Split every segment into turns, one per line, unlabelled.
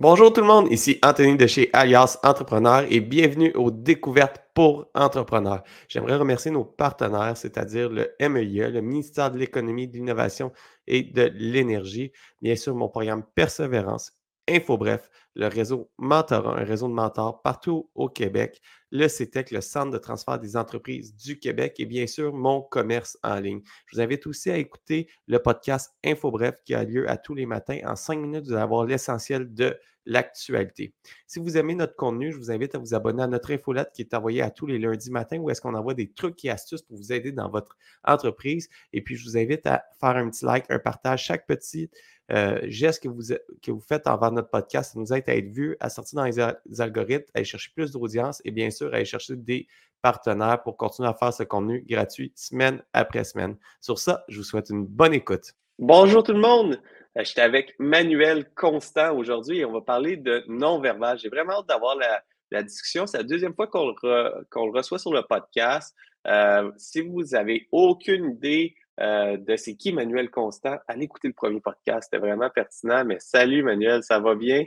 Bonjour tout le monde, ici Anthony de chez Alias Entrepreneur et bienvenue aux découvertes pour entrepreneurs. J'aimerais remercier nos partenaires, c'est-à-dire le MEIE, le ministère de l'Économie, de l'Innovation et de l'Énergie, bien sûr mon programme Persévérance InfoBref, le réseau Mentorat, un réseau de mentors partout au Québec, le CETEC, le Centre de transfert des entreprises du Québec et bien sûr mon commerce en ligne. Je vous invite aussi à écouter le podcast InfoBref qui a lieu à tous les matins. En cinq minutes, vous allez avoir l'essentiel de l'actualité. Si vous aimez notre contenu, je vous invite à vous abonner à notre infolette qui est envoyée à tous les lundis matins où est-ce qu'on envoie des trucs et astuces pour vous aider dans votre entreprise. Et puis, je vous invite à faire un petit like, un partage. Chaque petit euh, geste que vous, que vous faites envers notre podcast, ça nous aide à être vu, à sortir dans les, algorithmes, à aller chercher plus d'audience et bien sûr à aller chercher des partenaires pour continuer à faire ce contenu gratuit semaine après semaine. Sur ça, je vous souhaite une bonne écoute.
Bonjour tout le monde. Euh, je suis avec Manuel Constant aujourd'hui et on va parler de non-verbal. J'ai vraiment hâte d'avoir la, discussion. C'est la deuxième fois qu'on le, reçoit sur le podcast. Euh, si vous avez aucune idée euh, de c'est qui Manuel Constant, allez écouter le premier podcast. C'était vraiment pertinent. Mais salut Manuel, ça va bien?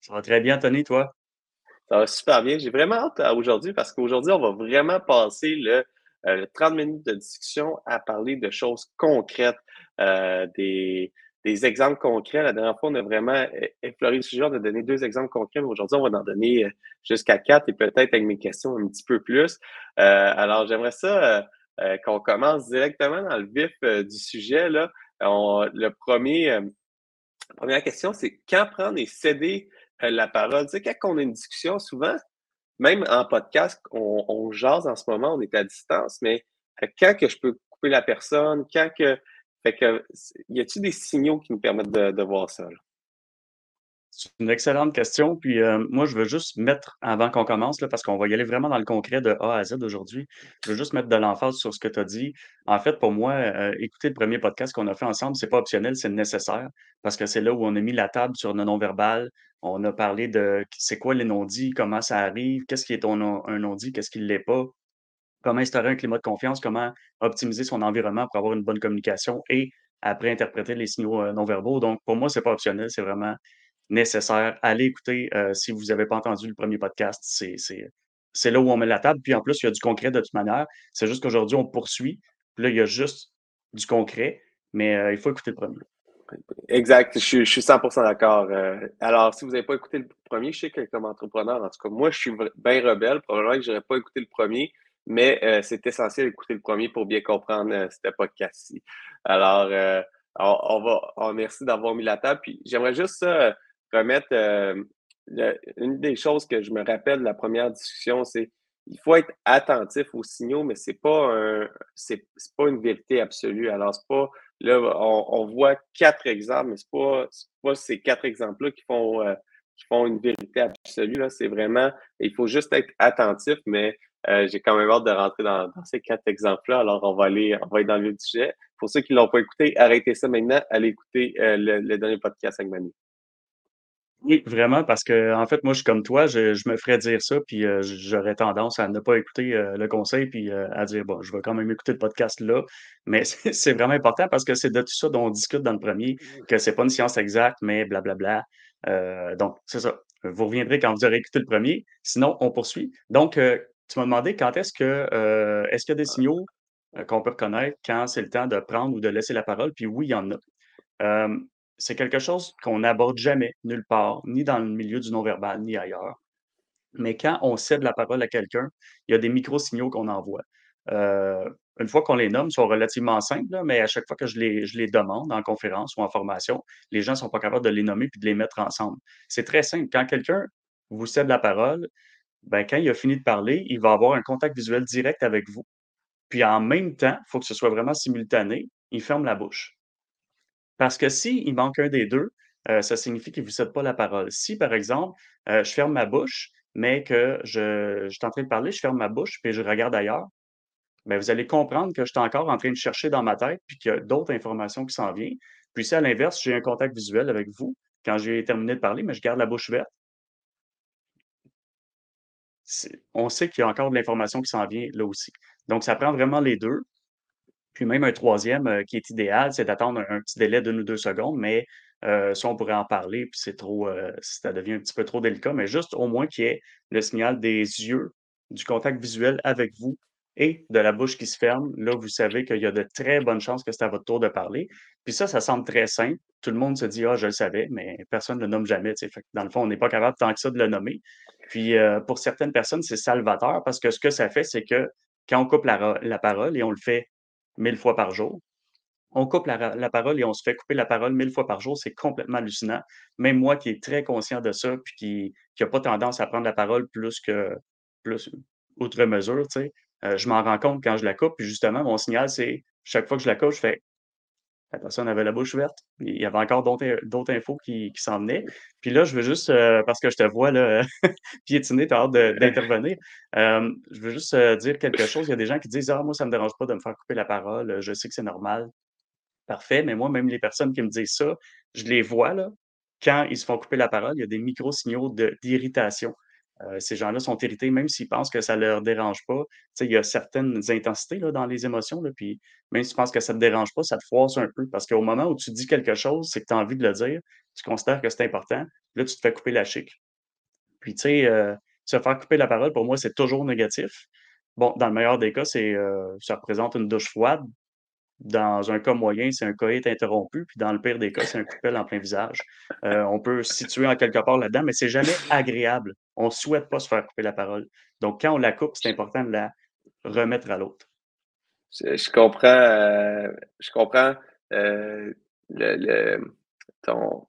Ça va très bien, Tony, toi?
Ça va super bien. J'ai vraiment hâte aujourd'hui parce qu'aujourd'hui, on va vraiment passer le, 30 minutes de discussion à parler de choses concrètes, des, des exemples concrets. La dernière fois, on a vraiment euh, effleuré le sujet, on a donné deux exemples concrets, mais aujourd'hui, on va en donner euh, jusqu'à quatre et peut-être avec mes questions un petit peu plus. Euh, alors, j'aimerais ça qu'on commence directement dans le vif du sujet. Là. le premier, la première question, c'est quand prendre et céder la parole? Quand on a une discussion, souvent, même en podcast, on, on jase en ce moment, on est à distance, mais quand que je peux couper la personne, quand que fait que, y a-t-il des signaux qui nous permettent de, voir ça?
C'est une excellente question. Puis euh, moi, je veux juste mettre, avant qu'on commence, là, parce qu'on va y aller vraiment dans le concret de A à Z aujourd'hui, je veux juste mettre de l'emphase sur ce que tu as dit. En fait, pour moi, euh, écouter le premier podcast qu'on a fait ensemble, c'est pas optionnel, c'est nécessaire, parce que c'est là où on a mis la table sur le non-verbal. On a parlé de c'est quoi les non-dits, comment ça arrive, qu'est-ce qui est un non-dit, qu'est-ce qui ne l'est pas comment instaurer un climat de confiance, comment optimiser son environnement pour avoir une bonne communication et après interpréter les signaux euh, non-verbaux. Donc, pour moi, c'est pas optionnel, c'est vraiment nécessaire. Allez écouter euh, si vous n'avez pas entendu le premier podcast. C'est là où on met la table. Puis en plus, il y a du concret de toute manière. C'est juste qu'aujourd'hui, on poursuit. Puis là, il y a juste du concret, mais euh, il faut écouter le premier.
Exact, je, suis 100% d'accord. alors, si vous n'avez pas écouté le premier, je sais que comme entrepreneur, en tout cas, moi, je suis bien rebelle. Probablement que je n'aurais pas écouté le premier mais euh, c'est essentiel d'écouter le premier pour bien comprendre euh, ce podcast-ci. Alors, euh, on, va, merci d'avoir mis la table. Puis j'aimerais juste remettre une des choses que je me rappelle de la première discussion, c'est il faut être attentif aux signaux, mais c'est pas pas une vérité absolue. Alors, c'est pas, là, on, voit quatre exemples, mais c'est pas, pas ces quatre exemples-là qui font, qui font une vérité absolue. C'est vraiment, il faut juste être attentif, mais euh, j'ai quand même hâte de rentrer dans, ces quatre exemples-là. Alors, on va aller, on va être dans le sujet. Pour ceux qui ne l'ont pas écouté, arrêtez ça maintenant. Allez écouter euh, le, dernier podcast avec Manu.
Oui, vraiment, parce que en fait, moi, je suis comme toi, je, me ferais dire ça, puis euh, j'aurais tendance à ne pas écouter le conseil, puis à dire, bon, je vais quand même écouter le podcast là. Mais c'est vraiment important parce que c'est de tout ça dont on discute dans le premier, que c'est pas une science exacte, mais blablabla. donc, c'est ça. Vous reviendrez quand vous aurez écouté le premier. Sinon, on poursuit. Donc, tu m'as demandé quand est-ce que euh, est-ce qu'il y a des signaux euh, qu'on peut reconnaître quand c'est le temps de prendre ou de laisser la parole? Puis oui, il y en a. c'est quelque chose qu'on n'aborde jamais nulle part, ni dans le milieu du non-verbal, ni ailleurs. Mais quand on cède la parole à quelqu'un, il y a des micro-signaux qu'on envoie. Euh, une fois qu'on les nomme, ils sont relativement simples, mais à chaque fois que je les, demande en conférence ou en formation, les gens ne sont pas capables de les nommer puis de les mettre ensemble. C'est très simple. Quand quelqu'un vous cède la parole, ben, quand il a fini de parler, il va avoir un contact visuel direct avec vous. Puis en même temps, il faut que ce soit vraiment simultané, il ferme la bouche. Parce que s'il manque un des deux, euh, ça signifie qu'il ne vous cède pas la parole. Si, par exemple, euh, je ferme ma bouche, mais que je, suis en train de parler, je ferme ma bouche, puis je regarde ailleurs, bien, vous allez comprendre que je suis encore en train de chercher dans ma tête, puis qu'il y a d'autres informations qui s'en viennent. Puis si, à l'inverse, j'ai un contact visuel avec vous, quand j'ai terminé de parler, mais je garde la bouche ouverte, on sait qu'il y a encore de l'information qui s'en vient là aussi. Donc, ça prend vraiment les deux. Puis même un troisième euh, qui est idéal, c'est d'attendre un, petit délai d'une ou deux secondes, mais euh, ça, on pourrait en parler, puis c'est trop, euh, ça devient un petit peu trop délicat, mais juste au moins qu'il y ait le signal des yeux, du contact visuel avec vous et de la bouche qui se ferme. Là, vous savez qu'il y a de très bonnes chances que c'est à votre tour de parler. Puis ça, ça semble très simple. Tout le monde se dit, ah, je le savais, mais personne ne le nomme jamais. Dans le fond, on n'est pas capable tant que ça de le nommer. Puis pour certaines personnes, c'est salvateur parce que ce que ça fait, c'est que quand on coupe la parole et on le fait mille fois par jour, on coupe la, parole et on se fait couper la parole mille fois par jour, c'est complètement hallucinant. Même moi qui est très conscient de ça, puis qui n'a pas tendance à prendre la parole plus que plus outre mesure, tu sais, euh, je m'en rends compte quand je la coupe. Puis justement, mon signal, c'est chaque fois que je la coupe, je fais la personne avait la bouche ouverte. Il y avait encore d'autres infos qui, qui s'en venaient. Puis là, je veux juste, euh, parce que je te vois là, piétiner, tu as hâte d'intervenir. Euh, je veux juste dire quelque chose. Il y a des gens qui disent Ah, moi, ça ne me dérange pas de me faire couper la parole. Je sais que c'est normal. Parfait, mais moi, même les personnes qui me disent ça, je les vois, là, quand ils se font couper la parole, il y a des micro-signaux d'irritation. Euh, ces gens-là sont irrités, même s'ils pensent que ça ne leur dérange pas. il y a certaines intensités là, dans les émotions, puis même si tu penses que ça ne te dérange pas, ça te froisse un peu. Parce qu'au moment où tu dis quelque chose, c'est que tu as envie de le dire, tu considères que c'est important, là, tu te fais couper la chic. Puis, tu sais, euh, se faire couper la parole, pour moi, c'est toujours négatif. Bon, dans le meilleur des cas, euh, ça représente une douche froide. Dans un cas moyen, c'est un coït interrompu, puis dans le pire des cas, c'est un coupel en plein visage. On peut se situer en quelque part là-dedans, mais c'est jamais agréable. On ne souhaite pas se faire couper la parole. Donc, quand on la coupe, c'est important de la remettre à l'autre.
Je, comprends, euh, je comprends euh, ton,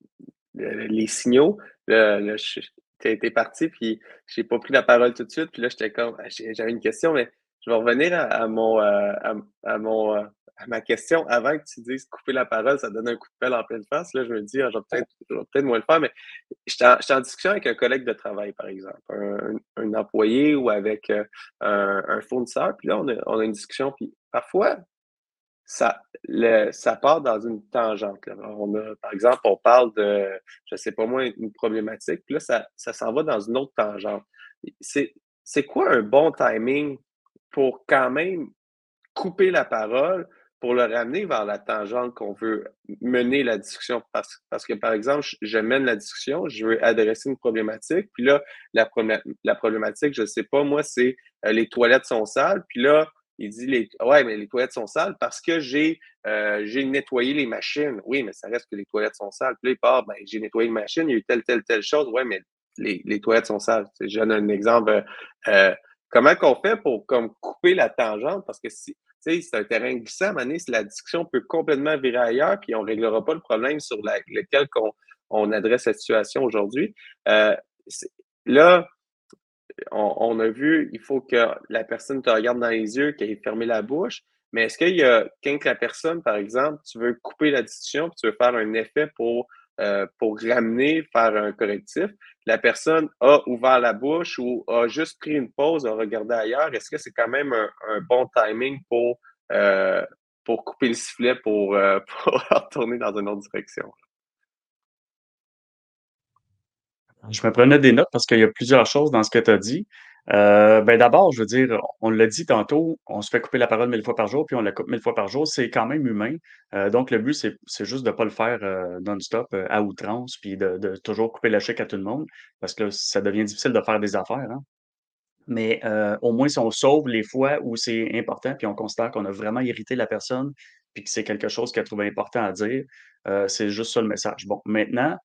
les signaux. Tu été parti, puis j'ai pas pris la parole tout de suite. Puis là, j'étais comme, j'avais une question, mais je vais revenir à, mon, à mon ma question, avant que tu dises couper la parole, ça donne un coup de pelle en pleine face, là, je me dis, ah, je vais peut-être peut moins le faire, mais j'étais en, en, discussion avec un collègue de travail, par exemple, un, employé ou avec euh, un, fournisseur, puis là, on a, une discussion, puis parfois, ça, part dans une tangente. On a, par exemple, on parle de, je sais pas moi, une problématique, puis là, ça s'en va dans une autre tangente. C'est quoi un bon timing pour quand même couper la parole, pour le ramener vers la tangente qu'on veut mener la discussion. Parce, parce, que, par exemple, je mène la discussion, je veux adresser une problématique, puis là, la, la problématique, je ne sais pas, moi, c'est euh, les toilettes sont sales, puis là, il dit les, ouais, mais les toilettes sont sales parce que j'ai euh, j'ai nettoyé les machines. Oui, mais ça reste que les toilettes sont sales. Puis là, il part, ben, j'ai nettoyé les machines, il y a eu telle, telle, telle chose. Ouais, mais les, les toilettes sont sales. Je donne un exemple. Euh, comment qu'on fait pour comme couper la tangente? Parce que si, c'est un terrain glissant. À la discussion peut complètement virer ailleurs, puis on ne réglera pas le problème sur lequel on, adresse la situation aujourd'hui. Euh, là, on, a vu, il faut que la personne te regarde dans les yeux, qu'elle ait fermé la bouche. Mais est-ce qu'il y a, quand la personne, par exemple, tu veux couper la discussion, puis tu veux faire un effet pour euh, pour ramener, faire un correctif. La personne a ouvert la bouche ou a juste pris une pause, a regardé ailleurs. Est-ce que c'est quand même un, bon timing pour, euh, pour couper le sifflet pour, euh, pour retourner dans une autre direction?
Je me prenais des notes parce qu'il y a plusieurs choses dans ce que tu as dit. Euh, ben d'abord, je veux dire, on l'a dit tantôt, on se fait couper la parole mille fois par jour, puis on la coupe mille fois par jour, c'est quand même humain. Euh, donc, le but, c'est, juste de ne pas le faire euh, non-stop, à outrance, puis de, toujours couper la chèque à tout le monde, parce que ça devient difficile de faire des affaires. Hein. Mais au moins, si on sauve les fois où c'est important, puis on considère qu'on a vraiment irrité la personne, puis que c'est quelque chose qu'elle trouve important à dire, c'est juste ça le message. Bon, maintenant,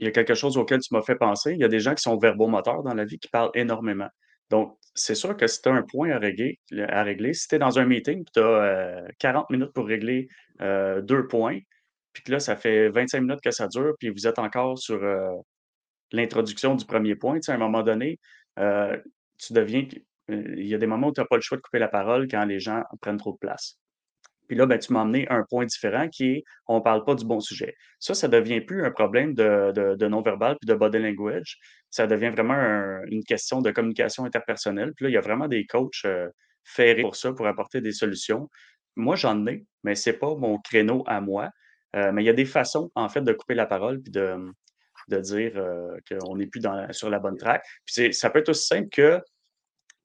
il y a quelque chose auquel tu m'as fait penser. Il y a des gens qui sont verbomoteurs dans la vie, qui parlent énormément. Donc, c'est sûr que si tu as un point à régler, à régler si tu es dans un meeting, tu as 40 minutes pour régler euh, deux points, puis que là, ça fait 25 minutes que ça dure, puis vous êtes encore sur euh, l'introduction du premier point, à un moment donné, euh, tu deviens. Il y a des moments où tu n'as pas le choix de couper la parole quand les gens prennent trop de place. Puis là, ben, tu m'as amené un point différent qui est on ne parle pas du bon sujet. Ça, ça ne devient plus un problème de, non-verbal puis de body language. Ça devient vraiment une question de communication interpersonnelle. Puis là, il y a vraiment des coachs euh, ferrés pour ça, pour apporter des solutions. Moi, j'en ai, mais ce n'est pas mon créneau à moi. Euh, mais il y a des façons, en fait, de couper la parole puis de, dire euh, qu'on n'est plus sur la bonne track. Puis ça peut être aussi simple que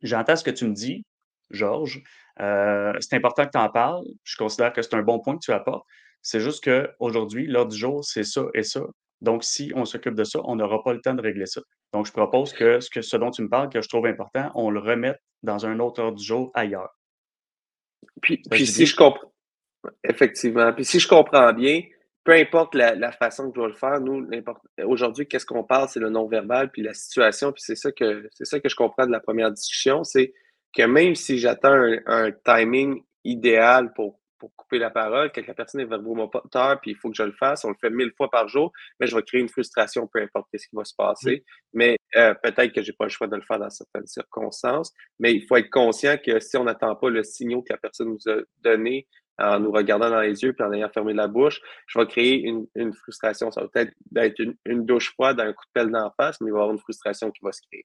j'entends ce que tu me dis, Georges, euh, c'est important que tu en parles. Je considère que c'est un bon point que tu apportes. C'est juste qu'aujourd'hui, l'ordre du jour, c'est ça et ça. Donc, si on s'occupe de ça, on n'aura pas le temps de régler ça. Donc, je propose que ce, que ce dont tu me parles, que je trouve important, on le remette dans un autre ordre du jour ailleurs.
Puis, puis si je comprends, effectivement, puis si je comprends bien, peu importe la, façon que je vais le faire, nous, aujourd'hui, qu'est-ce qu'on parle, c'est le non-verbal, puis la situation, puis c'est ça que c'est ça que je comprends de la première discussion, c'est que même si j'attends un, timing idéal pour, pour couper la parole, que la personne est verbomoteur, puis il faut que je le fasse, on le fait mille fois par jour, mais je vais créer une frustration, peu importe ce qui va se passer. Mais euh, peut-être que je n'ai pas le choix de le faire dans certaines circonstances, mais il faut être conscient que si on n'attend pas le signal que la personne nous a donné, en nous regardant dans les yeux puis en ayant fermé la bouche, je vais créer une, frustration. Ça va peut-être être une, douche froide, un coup de pelle d'en face, mais il va y avoir une frustration qui va se créer.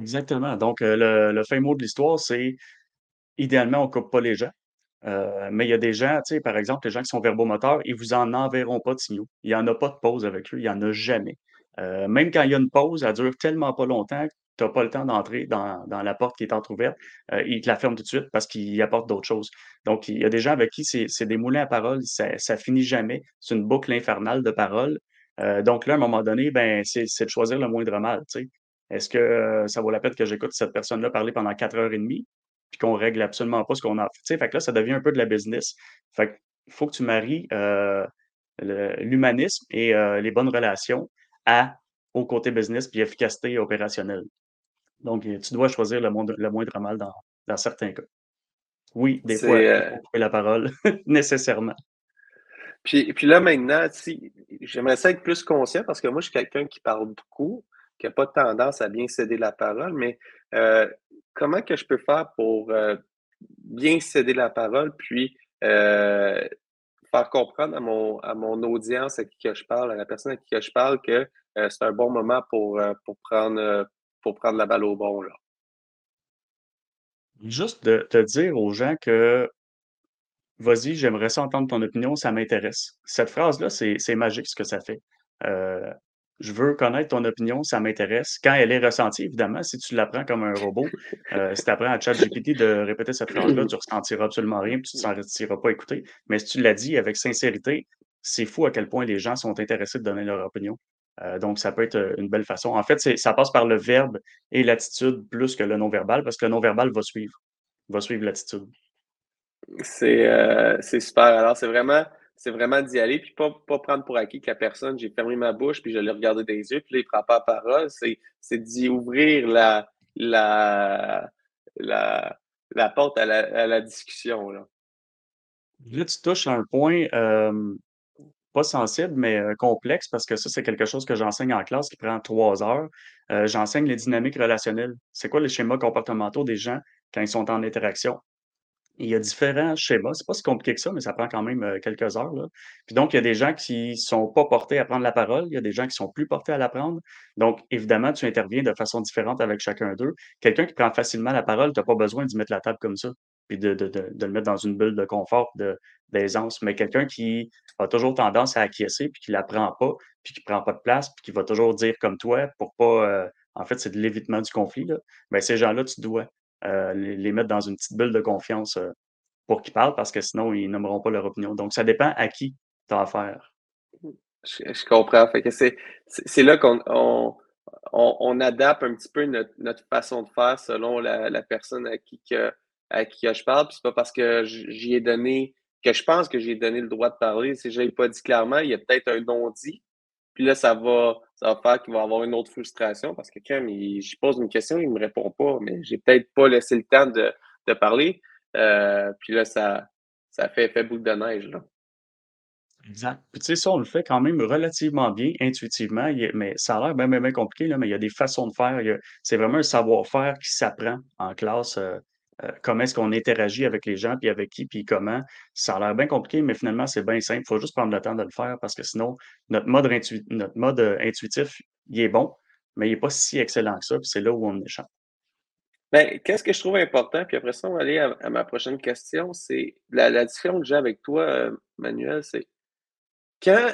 Exactement. Donc, euh, le, le fin mot de l'histoire, c'est idéalement, on ne coupe pas les gens. Euh, mais il y a des gens, tu sais, par exemple, les gens qui sont verbomoteurs, ils vous en enverront pas de signaux. Il n'y en a pas de pause avec eux, il n'y en a jamais. Euh, même quand il y a une pause, elle dure tellement pas longtemps tu n'as pas le temps d'entrer dans, la porte qui est entrouverte, euh, il te la ferme tout de suite parce qu'il apporte d'autres choses. Donc, il y a des gens avec qui c'est des moulins à parole, ça, ça finit jamais. C'est une boucle infernale de paroles. Donc là, à un moment donné, ben, c'est de choisir le moindre mal. Est-ce que euh, ça vaut la peine que j'écoute cette personne-là parler pendant quatre heures et demie, puis qu'on règle absolument pas ce qu'on a fait? Fait que là, ça devient un peu de la business. Fait faut que tu maries l'humanisme et les bonnes relations à au côté business puis efficacité opérationnelle. Donc, tu dois choisir le, moindre, mal dans, certains cas. Oui, des fois, il faut euh couper la parole, nécessairement.
Puis, puis là, maintenant, j'aimerais ça être plus conscient parce que moi, je suis quelqu'un qui parle beaucoup, qui n'a pas tendance à bien céder la parole, mais euh, comment que je peux faire pour euh, bien céder la parole, puis faire comprendre à mon, à mon audience à qui que je parle, à la personne à qui que je parle, que c'est un bon moment pour, pour prendre pour prendre la balle au bon. Là?
Juste de te dire aux gens que vas-y, j'aimerais ça entendre ton opinion, ça m'intéresse. Cette phrase-là, c'est magique ce que ça fait. Euh, je veux connaître ton opinion, ça m'intéresse. Quand elle est ressentie, évidemment, si tu l'apprends comme un robot, euh, si tu apprends à ChatGPT de répéter cette phrase-là, tu ne ressentiras absolument rien, puis tu ne t'en retireras pas écouter. Mais si tu l'as dit avec sincérité, c'est fou à quel point les gens sont intéressés de donner leur opinion. Euh, donc, ça peut être euh, une belle façon. En fait, ça passe par le verbe et l'attitude plus que le non-verbal, parce que le non-verbal va suivre, va suivre l'attitude.
C'est super. Alors, c'est vraiment, c'est vraiment d'y aller, puis pas, pas prendre pour acquis que la personne, j'ai fermé ma bouche, puis je l'ai regardé des yeux, puis là, il prend pas la parole. C'est d'y ouvrir la, la, la, la porte à la, à la discussion. Là.
là. tu touches à un point pas sensible, mais complexe, parce que ça, c'est quelque chose que j'enseigne en classe qui prend trois heures. j'enseigne les dynamiques relationnelles. C'est quoi les schémas comportementaux des gens quand ils sont en interaction? Il y a différents schémas. C'est pas si compliqué que ça, mais ça prend quand même quelques heures. Puis donc, il y a des gens qui sont pas portés à prendre la parole. Il y a des gens qui sont plus portés à la prendre. Donc, évidemment, tu interviens de façon différente avec chacun d'eux. Quelqu'un qui prend facilement la parole, tu n'as pas besoin d'y mettre la table comme ça puis de, le mettre dans une bulle de confort, d'aisance. Mais quelqu'un qui a toujours tendance à acquiescer, puis qui ne la prend pas, puis qui ne prend pas de place, puis qui va toujours dire comme toi pour pas. Euh, en fait, c'est de l'évitement du conflit. Là. Ben, ces gens-là, tu dois euh, les, mettre dans une petite bulle de confiance euh, pour qu'ils parlent, parce que sinon, ils n'aimeront pas leur opinion. Donc, ça dépend à qui tu as affaire.
Je, comprends. C'est là qu'on on, adapte un petit peu notre, façon de faire selon la, personne à qui à qui je parle. Puis c'est pas parce que j'y ai donné, que je pense que j'ai donné le droit de parler. Si je l'ai pas dit clairement, il y a peut-être un non-dit. Puis là, ça va, ça va faire qu'il va avoir une autre frustration parce que quand j'y pose une question, il me répond pas, mais j'ai peut-être pas laissé le temps de, parler. Euh, puis là, ça, ça fait effet boule de neige. Là.
Exact. Puis tu sais, ça, on le fait quand même relativement bien, intuitivement, mais ça a l'air bien, bien, compliqué, là, mais il y a des façons de faire. C'est vraiment un savoir-faire qui s'apprend en classe. Euh, euh, comment est-ce qu'on interagit avec les gens, puis avec qui, puis comment. Ça a l'air bien compliqué, mais finalement, c'est bien simple. Il faut juste prendre le temps de le faire parce que sinon, notre mode, notre mode euh, intuitif, il est bon, mais il n'est pas si excellent que ça, puis c'est là où on échappe.
Ben, qu'est-ce que je trouve important, puis après ça, on va aller à, ma prochaine question, c'est la, la, que j'ai avec toi, euh, Manuel, c'est quand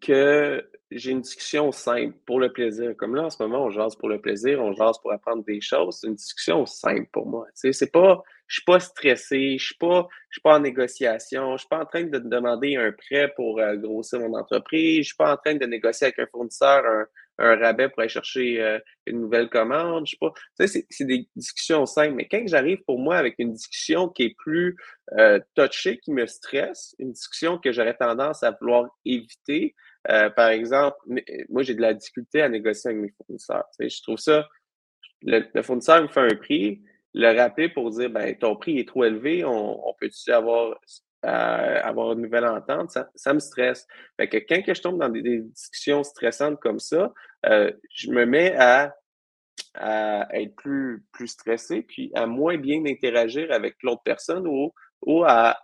que j'ai une discussion simple pour le plaisir. Comme là, en ce moment, on jase pour le plaisir, on jase pour apprendre des choses. C'est une discussion simple pour moi. C'est pas, je suis pas stressé, je suis pas, je suis pas en négociation, je suis pas en train de demander un prêt pour euh, grossir mon entreprise, je suis pas en train de négocier avec un fournisseur un, un rabais pour aller chercher euh, une nouvelle commande. Je sais pas. c'est des discussions simples. Mais quand j'arrive pour moi avec une discussion qui est plus euh, touchée, qui me stresse, une discussion que j'aurais tendance à vouloir éviter, euh, par exemple, moi, j'ai de la difficulté à négocier avec mes fournisseurs. je trouve ça, le, fournisseur me fait un prix, le rappeler pour dire, ben, ton prix est trop élevé, on, on peut-tu avoir avoir une nouvelle entente, ça, me stresse. Fait quand je tombe dans des, discussions stressantes comme ça, euh, je me mets à, être plus, stressé, puis à moins bien interagir avec l'autre personne ou, à,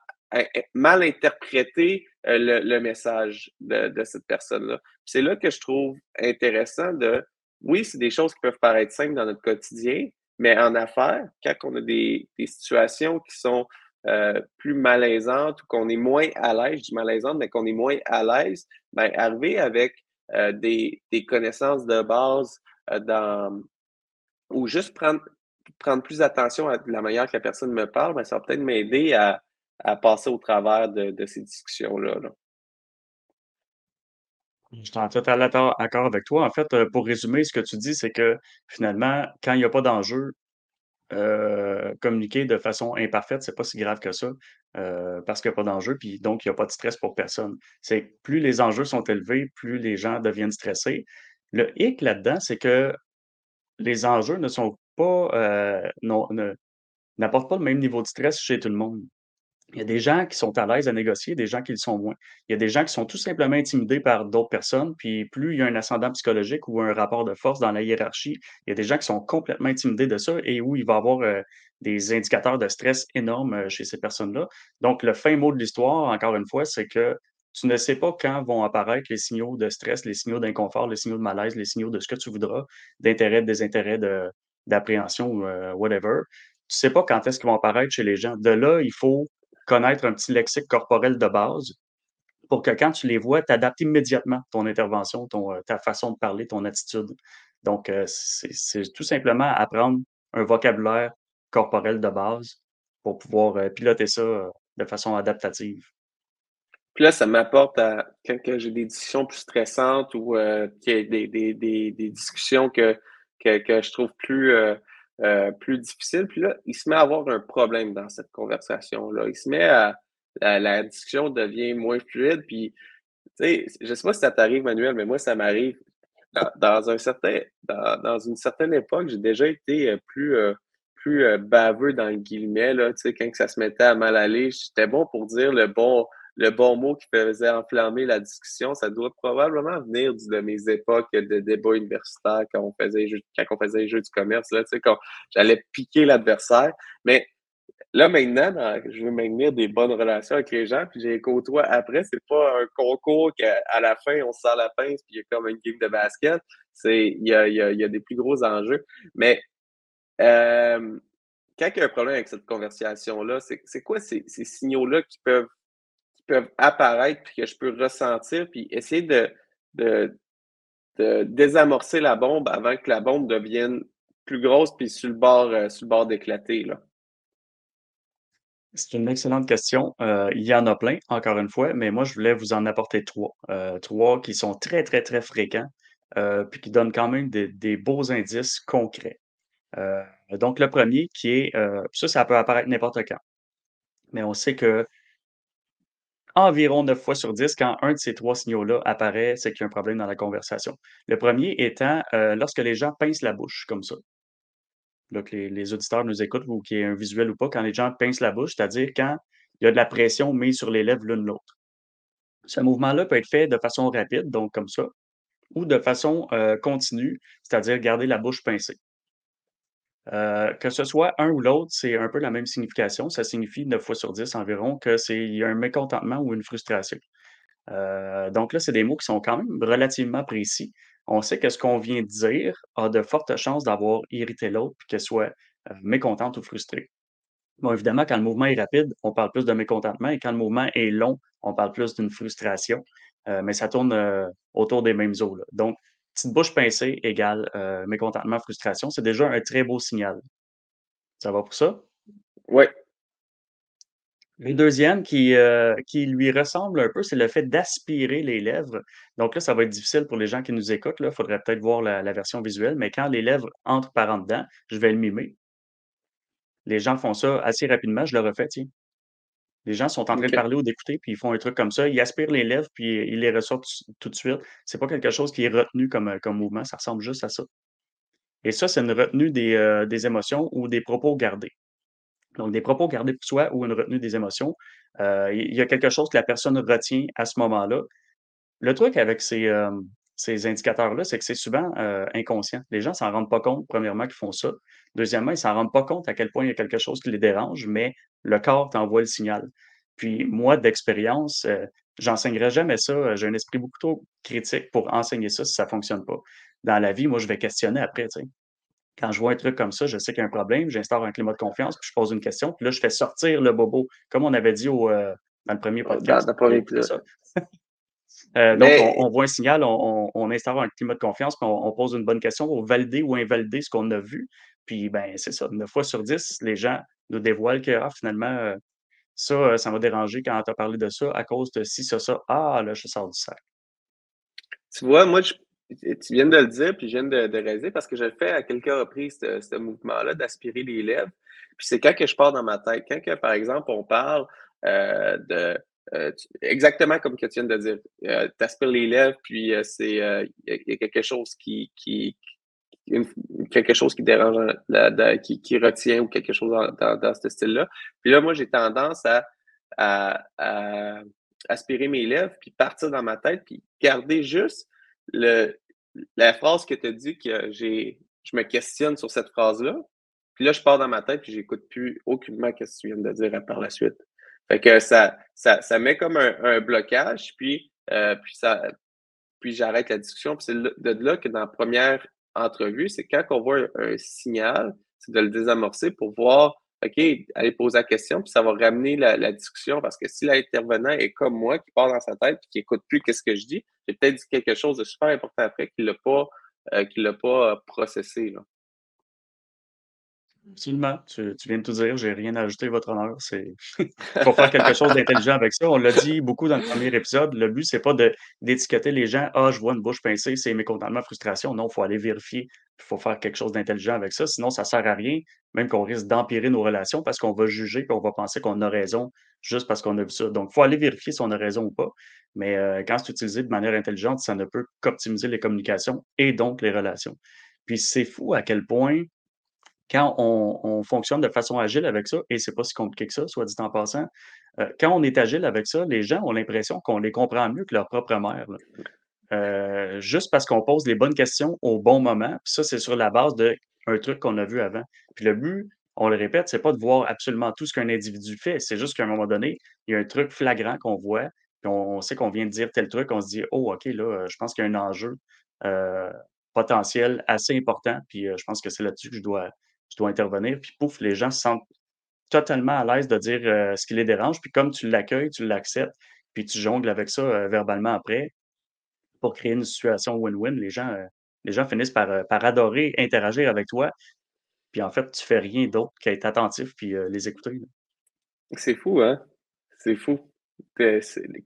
mal interpréter euh, le, message de, cette personne-là. C'est là que je trouve intéressant de, oui, c'est des choses qui peuvent paraître simples dans notre quotidien, mais en affaires, quand on a des situations qui sont euh, plus malaisante ou qu'on est moins à l'aise, je dis malaisante, mais qu'on est moins à l'aise, ben, arriver avec euh, des, connaissances de base euh, dans, ou juste prendre, prendre plus attention à la manière que la personne me parle, ben, ça va peut-être m'aider à, passer au travers de, ces discussions-là.
Je suis en total accord avec toi. En fait, pour résumer, ce que tu dis, c'est que finalement, quand il n'y a pas d'enjeu, euh, communiquer de façon imparfaite, c'est pas si grave que ça, euh, parce qu'il n'y a pas d'enjeu, puis donc il n'y a pas de stress pour personne. C'est plus les enjeux sont élevés, plus les gens deviennent stressés. Le hic là-dedans, c'est que les enjeux ne sont pas, euh, n'apportent pas le même niveau de stress chez tout le monde. Il y a des gens qui sont à l'aise à négocier, des gens qui le sont moins. Il y a des gens qui sont tout simplement intimidés par d'autres personnes, puis plus il y a un ascendant psychologique ou un rapport de force dans la hiérarchie, il y a des gens qui sont complètement intimidés de ça et où il va y avoir euh, des indicateurs de stress énormes euh, chez ces personnes-là. Donc, le fin mot de l'histoire, encore une fois, c'est que tu ne sais pas quand vont apparaître les signaux de stress, les signaux d'inconfort, les signaux de malaise, les signaux de ce que tu voudras, d'intérêt, de désintérêt, d'appréhension, ou euh, whatever. Tu ne sais pas quand est-ce qu'ils vont apparaître chez les gens. De là, il faut connaître un petit lexique corporel de base pour que quand tu les vois, tu adaptes immédiatement ton intervention, ton, euh, ta façon de parler, ton attitude. Donc, euh, c'est tout simplement apprendre un vocabulaire corporel de base pour pouvoir euh, piloter ça de façon adaptative.
Puis là, ça m'apporte à quand j'ai des discussions plus stressantes ou des, des, des, des discussions que, que, je trouve plus plus difficile. Puis là, il se met à avoir un problème dans cette conversation-là. Il se met à, la discussion devient moins fluide. Puis, tu sais, je sais pas si ça t'arrive, Manuel, mais moi, ça m'arrive. Dans, un certain, dans, une certaine époque, j'ai déjà été euh, plus, euh, plus baveux dans le guillemets, là, tu sais, quand ça se mettait à mal aller. J'étais bon pour dire le bon, le bon mot qui faisait enflammer la discussion, ça doit probablement venir de mes époques de débat universitaire quand on faisait, quand on faisait les jeux du commerce, là, tu sais, quand j'allais piquer l'adversaire. Mais là, maintenant, je veux maintenir des bonnes relations avec les gens, puis j'ai côtoie après. C'est pas un concours qu'à la fin, on sort la pince, puis il y a comme une game de basket. C'est, il y a, y, a, y a, des plus gros enjeux. Mais euh, quand il y a un problème avec cette conversation-là, c'est quoi ces, ces signaux-là qui peuvent peuvent apparaître que je peux ressentir puis essayer de, désamorcer la bombe avant que la bombe devienne plus grosse puis sur le bord, euh, bord d'éclater.
C'est une excellente question. Euh, il y en a plein, encore une fois, mais moi, je voulais vous en apporter trois. Euh, trois qui sont très, très, très fréquents, puis qui donnent quand même des beaux indices concrets. donc, le premier qui est, ça, ça peut apparaître n'importe quand. Mais on sait que environ 9 fois sur 10, quand un de ces trois signaux-là apparaît, c'est qu'il y a un problème dans la conversation. Le premier étant euh, lorsque les gens pincent la bouche comme ça. Là, que les, auditeurs nous écoutent, ou qu'il y ait un visuel ou pas, quand les gens pincent la bouche, c'est-à-dire quand il y a de la pression mise sur les lèvres l'une l'autre. Ce mouvement-là peut être fait de façon rapide, donc comme ça, ou de façon euh, continue, c'est-à-dire garder la bouche pincée. Euh, que ce soit un ou l'autre, c'est un peu la même signification. Ça signifie 9 fois sur 10 environ que c'est y a un mécontentement ou une frustration. Euh, donc là, c'est des mots qui sont quand même relativement précis. On sait que ce qu'on vient de dire a de fortes chances d'avoir irrité l'autre puis qu'elle soit euh, mécontente ou frustrée. Bon, évidemment, quand le mouvement est rapide, on parle plus de mécontentement et quand le mouvement est long, on parle plus d'une frustration. mais ça tourne autour des mêmes eaux. Donc, petite bouche pincée égale mécontentement, frustration. C'est déjà un très beau signal. Ça va pour ça?
Oui.
Le deuxième qui, qui lui ressemble un peu, c'est le fait d'aspirer les lèvres. Donc là, ça va être difficile pour les gens qui nous écoutent. Il faudrait peut-être voir la, la, version visuelle, mais quand les lèvres entrent par en dedans, je vais le mimer. Les gens font ça assez rapidement. Je le refais, tiens. Les gens sont en train de parler ou d'écouter, puis ils font un truc comme ça. Ils aspirent les lèvres, puis ils les ressortent tout de suite. C'est pas quelque chose qui est retenu comme, euh, comme mouvement. Ça ressemble juste à ça. Et ça, c'est une retenue des, euh, des, émotions ou des propos gardés. Donc, des propos gardés pour soi ou une retenue des émotions. Euh, il y a quelque chose que la personne retient à ce moment-là. Le truc avec ces, ces indicateurs-là, c'est que c'est souvent inconscient. Les gens s'en rendent pas compte, premièrement, qu'ils font ça. Deuxièmement, ils s'en rendent pas compte à quel point il y a quelque chose qui les dérange, mais le corps t'envoie le signal. Puis moi, d'expérience, euh, j'enseignerai jamais ça. J'ai un esprit beaucoup trop critique pour enseigner ça si ça fonctionne pas. Dans la vie, moi, je vais questionner après. Quand je vois un truc comme ça, je sais qu'il y a un problème, j'instaure un climat de confiance, puis je pose une question, puis là, je fais sortir le bobo, comme on avait dit au, euh, dans le premier podcast. Dans, le premier épisode. Euh, donc, on, voit un signal, on, instaure un climat de confiance, puis on, pose une bonne question pour valider ou invalider ce qu'on a vu. Puis, ben, c'est ça, 9 fois sur 10, les gens nous dévoilent que ah, finalement, euh, ça, euh, ça m'a dérangé quand tu as parlé de ça à cause de si, ça, ça. Ah, là, je sors du sac.
Tu vois, moi, tu viens de le dire, puis je viens de, de réaliser parce que je le fais à quelques reprises, ce, mouvement-là, d'aspirer les lèvres. Puis c'est quand que je pars dans ma tête. Quand, que, par exemple, on parle de euh, exactement comme que tu viens de dire. Euh, tu aspires les lèvres, puis euh, c'est il y, a quelque chose qui, qui quelque chose qui dérange, qui, qui, retient ou quelque chose dans, dans, ce style-là. Puis là, moi, j'ai tendance à, à, aspirer mes lèvres, puis partir dans ma tête, puis garder juste le, la phrase que tu as dit que j'ai, je me questionne sur cette phrase-là. Puis là, je pars dans ma tête, puis j'écoute plus aucunement ce que tu viens de dire par la suite. Fait que ça, ça, ça met comme un, blocage, puis, euh, puis, ça, puis j'arrête la discussion. Puis c'est de là que dans la première entrevue, c'est quand on voit un, signal, c'est de le désamorcer pour voir, OK, aller poser la question, puis ça va ramener la, discussion parce que si l'intervenant est comme moi, qui part dans sa tête puis qui écoute plus qu'est-ce que je dis, j'ai peut-être dit quelque chose de super important après qu'il l'a pas, euh, qu'il l'a pas processé. Là.
Absolument. Tu, viens de tout dire, j'ai rien à ajouter, votre honneur. C'est faut faire quelque chose d'intelligent avec ça. On l'a dit beaucoup dans le premier épisode. Le but, c'est pas d'étiqueter les gens. Ah, je vois une bouche pincée, c'est mécontentement, frustration. Non, il faut aller vérifier. Il faut faire quelque chose d'intelligent avec ça. Sinon, ça sert à rien, même qu'on risque d'empirer nos relations parce qu'on va juger et on va penser qu'on a raison juste parce qu'on a vu ça. Donc, il faut aller vérifier si on a raison ou pas. Mais euh, quand c'est utilisé de manière intelligente, ça ne peut qu'optimiser les communications et donc les relations. Puis c'est fou à quel point quand on, fonctionne de façon agile avec ça, et c'est pas si compliqué que ça, soit dit en passant, euh, quand on est agile avec ça, les gens ont l'impression qu'on les comprend mieux que leur propre mère. Euh, juste parce qu'on pose les bonnes questions au bon moment, ça, c'est sur la base d'un truc qu'on a vu avant. Puis le but, on le répète, c'est pas de voir absolument tout ce qu'un individu fait, c'est juste qu'à un moment donné, il y a un truc flagrant qu'on voit, puis on, sait qu'on vient de dire tel truc, on se dit, oh, OK, là, je pense qu'il y a un enjeu euh, potentiel assez important, puis je pense que c'est là-dessus que je dois, je dois intervenir. Puis pouf, les gens se sentent totalement à l'aise de dire euh, ce qui les dérange. Puis comme tu l'accueilles, tu l'acceptes, puis tu jongles avec ça euh, verbalement après pour créer une situation win-win, les gens, euh, les gens finissent par, par adorer interagir avec toi. Puis en fait, tu fais rien d'autre qu'être attentif puis les écouter.
C'est fou, hein? C'est fou.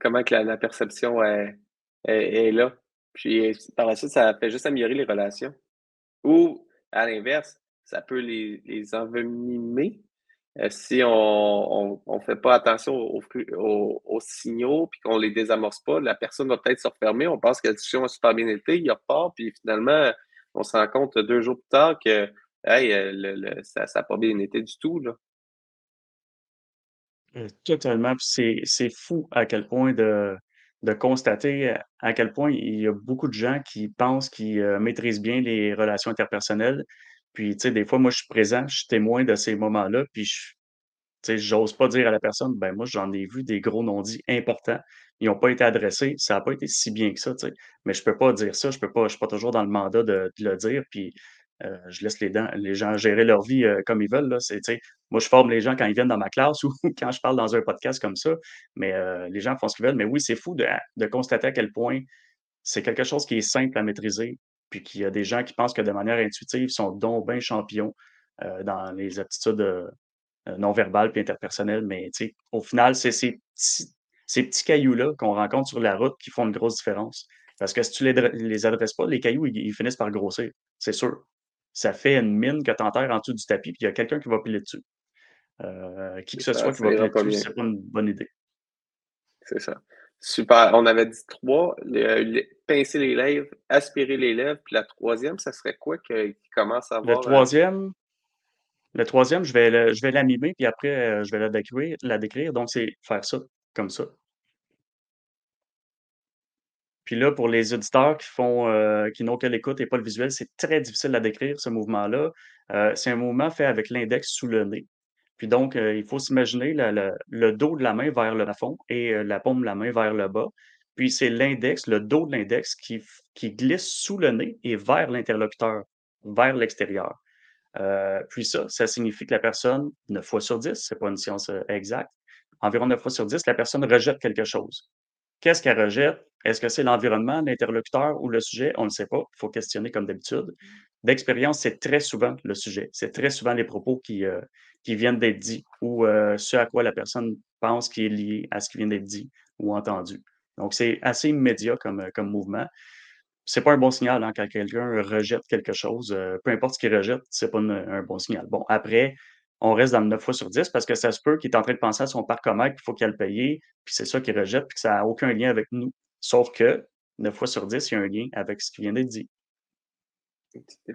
comment que la, perception est, là? Puis par la suite, ça fait juste améliorer les relations. Ou, à l'inverse, ça peut les, les envenimer euh, si on ne fait pas attention aux, signaux puis qu'on ne les désamorce pas. La personne va peut-être se refermer. On pense que la discussion a super bien été, il repart, puis finalement, on se rend compte deux jours plus tard que hey, euh, ça n'a pas bien été du tout. Là.
Euh, totalement. C'est fou à quel point de, de constater à quel point il y a beaucoup de gens qui pensent qu'ils maîtrisent bien les relations interpersonnelles, puis, tu sais, des fois, moi, je suis présent, je suis témoin de ces moments-là, puis je tu sais, j'ose pas dire à la personne: «Ben, moi, j'en ai vu des gros non-dits importants, ils n'ont pas été adressés, ça n'a pas été si bien que ça», tu sais. Mais je peux pas dire ça, je peux pas je suis pas toujours dans le mandat de le dire, puis, euh, je laisse les, gens gérer leur vie euh, comme ils veulent. Là. moi, je forme les gens quand ils viennent dans ma classe ou quand je parle dans un podcast comme ça, mais euh, les gens font ce qu'ils veulent. Mais oui, c'est fou de, constater à quel point c'est quelque chose qui est simple à maîtriser, puis qu'il y a des gens qui pensent que de manière intuitive, ils sont donc bien champions dans les aptitudes non verbales et interpersonnelles. Mais au final, c'est ces petits, ces petits cailloux-là qu'on rencontre sur la route qui font une grosse différence. Parce que si tu les, les adresses pas, les cailloux, ils finissent par grossir, c'est sûr ça fait une mine que tu enterres en dessous du tapis, puis il y a quelqu'un qui va piler dessus. Euh, qui que ce soit qui va piler dessus, c'est pas une bonne idée.
C'est ça. Super. On avait dit trois, pincer les lèvres, aspirer les lèvres, puis la troisième, ça serait quoi qui commence à avoir?
Le euh, troisième, le troisième, je vais, je vais l'animer, puis après, euh, je vais la décrire. La décrire. Donc, c'est faire ça, comme ça. Puis là, pour les auditeurs qui font euh, qui n'ont que l'écoute et pas le visuel, c'est très difficile à décrire ce mouvement-là. Euh, c'est un mouvement fait avec l'index sous le nez. Puis donc, euh, il faut s'imaginer le dos de la main vers le fond et la paume de la main vers le bas. Puis c'est l'index, le dos de l'index qui, qui glisse sous le nez et vers l'interlocuteur, vers l'extérieur. puis ça, ça signifie que la personne, 9 fois sur 10, c'est pas une science exacte, environ 9 fois sur 10, la personne rejette quelque chose. Qu'est-ce qu'elle rejette? Est-ce que c'est l'environnement, l'interlocuteur ou le sujet? On ne sait pas. Il faut questionner comme d'habitude. D'expérience, c'est très souvent le sujet. C'est très souvent les propos qui, euh, qui viennent d'être dits ou euh, ce à quoi la personne pense qui est lié à ce qui vient d'être dit ou entendu. Donc, c'est assez immédiat comme, euh, comme mouvement. C'est pas un bon signal hein, quand quelqu'un rejette quelque chose. peu importe ce qu'il rejette, c'est pas un bon signal. Bon, après, on reste dans le 9 fois sur 10 parce que ça se peut qu'il est en train de penser à son parcomètre, qu'il faut qu'il le payer, puis c'est ça qu'il rejette, puis que ça n'a aucun lien avec nous. Sauf que 9 fois sur 10, il y a un lien avec ce qui vient d'être dit.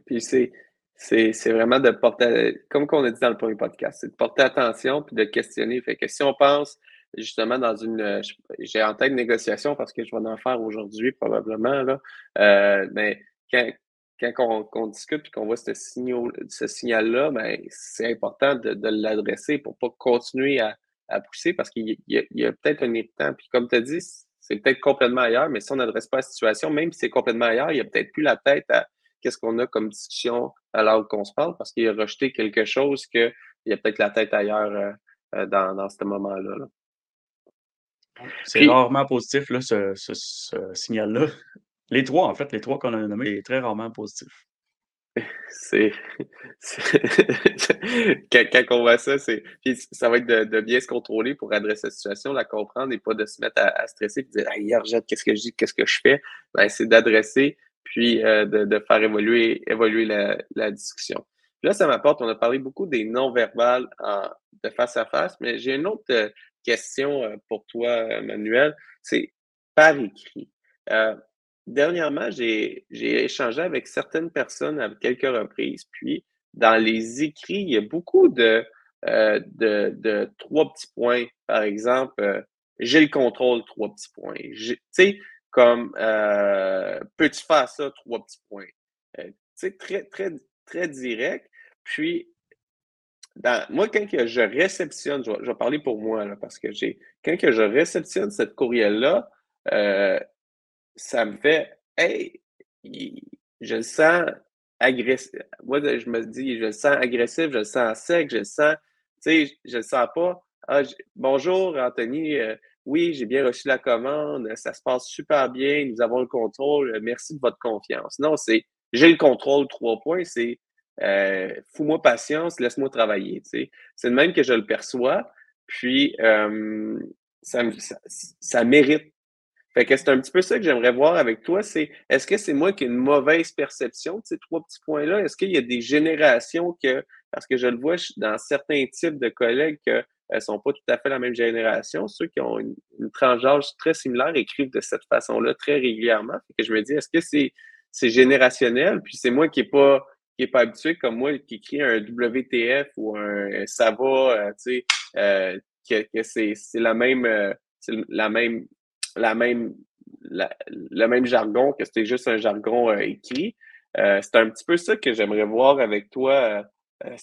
Puis c'est, c'est, vraiment de porter, comme on a dit dans le premier podcast, c'est de porter attention puis de questionner. Fait que si on pense justement dans une. J'ai en tête négociation parce que je vais en faire aujourd'hui probablement, là. Euh, mais quand, quand on, discute et qu'on voit ce, ce signal-là, ben, c'est important de, l'adresser pour ne pas continuer à, pousser parce qu'il y a, peut-être un irritant. Puis comme tu as dit, c'est peut-être complètement ailleurs, mais si on n'adresse pas la situation, même si c'est complètement ailleurs, il n'y a peut-être plus la tête à qu'est-ce qu'on a comme discussion alors qu'on se parle parce qu'il a rejeté quelque chose qu'il y a peut-être la tête ailleurs euh, euh, dans, ce moment-là.
C'est rarement positif, ce signal-là. Les trois, en fait, les trois qu'on a nommés, est très rarement positif.
C'est. quand, on voit ça, c'est. ça va être de, bien se contrôler pour adresser la situation, la comprendre et pas de se mettre à, stresser et de dire hier, jette, qu'est-ce que je dis, qu'est-ce que je fais? Ben, c'est d'adresser puis euh, de, faire évoluer, évoluer la, discussion. là, ça m'apporte, on a parlé beaucoup des non-verbales de face à face, mais j'ai une autre euh, question euh, pour toi, Manuel. C'est par écrit dernièrement, j'ai échangé avec certaines personnes à quelques reprises. Puis, dans les écrits, il y a beaucoup de, euh, de, trois petits points. Par exemple, euh, j'ai le contrôle, trois petits points. Tu sais, comme euh, peux-tu faire ça, trois petits points? tu sais, très, très, très direct. Puis, moi, quand que je réceptionne, je vais, parler pour moi, là, parce que j'ai, quand que je réceptionne cette courriel-là, ça me fait, hey, je le sens agressif. Moi, je me dis, je le sens agressif, je le sens sec, je le sens, tu sais, je le sens pas. Ah, bonjour, Anthony. Euh, oui, j'ai bien reçu la commande. Ça se passe super bien. Nous avons le contrôle. Merci de votre confiance. Non, c'est j'ai le contrôle, trois points. C'est euh, fous-moi patience, laisse-moi travailler. C'est le même que je le perçois. Puis, euh, ça, ça, mérite fait que c'est un petit peu ça que j'aimerais voir avec toi, c'est est-ce que c'est moi qui ai une mauvaise perception de ces trois petits points-là? Est-ce qu'il y a des générations que, parce que je le vois dans certains types de collègues qui ne sont pas tout à fait la même génération, ceux qui ont une, tranche d'âge très similaire écrivent de cette façon-là très régulièrement. Fait que je me dis, est-ce que c'est c'est générationnel? Puis c'est moi qui n'ai pas qui est pas habitué comme moi qui écrit un WTF ou un ça va, euh, tu sais, euh, que, c'est la même euh, la même la même, le même jargon, que c'était juste un jargon euh, écrit. Euh, c'est un petit peu ça que j'aimerais voir avec toi. Euh,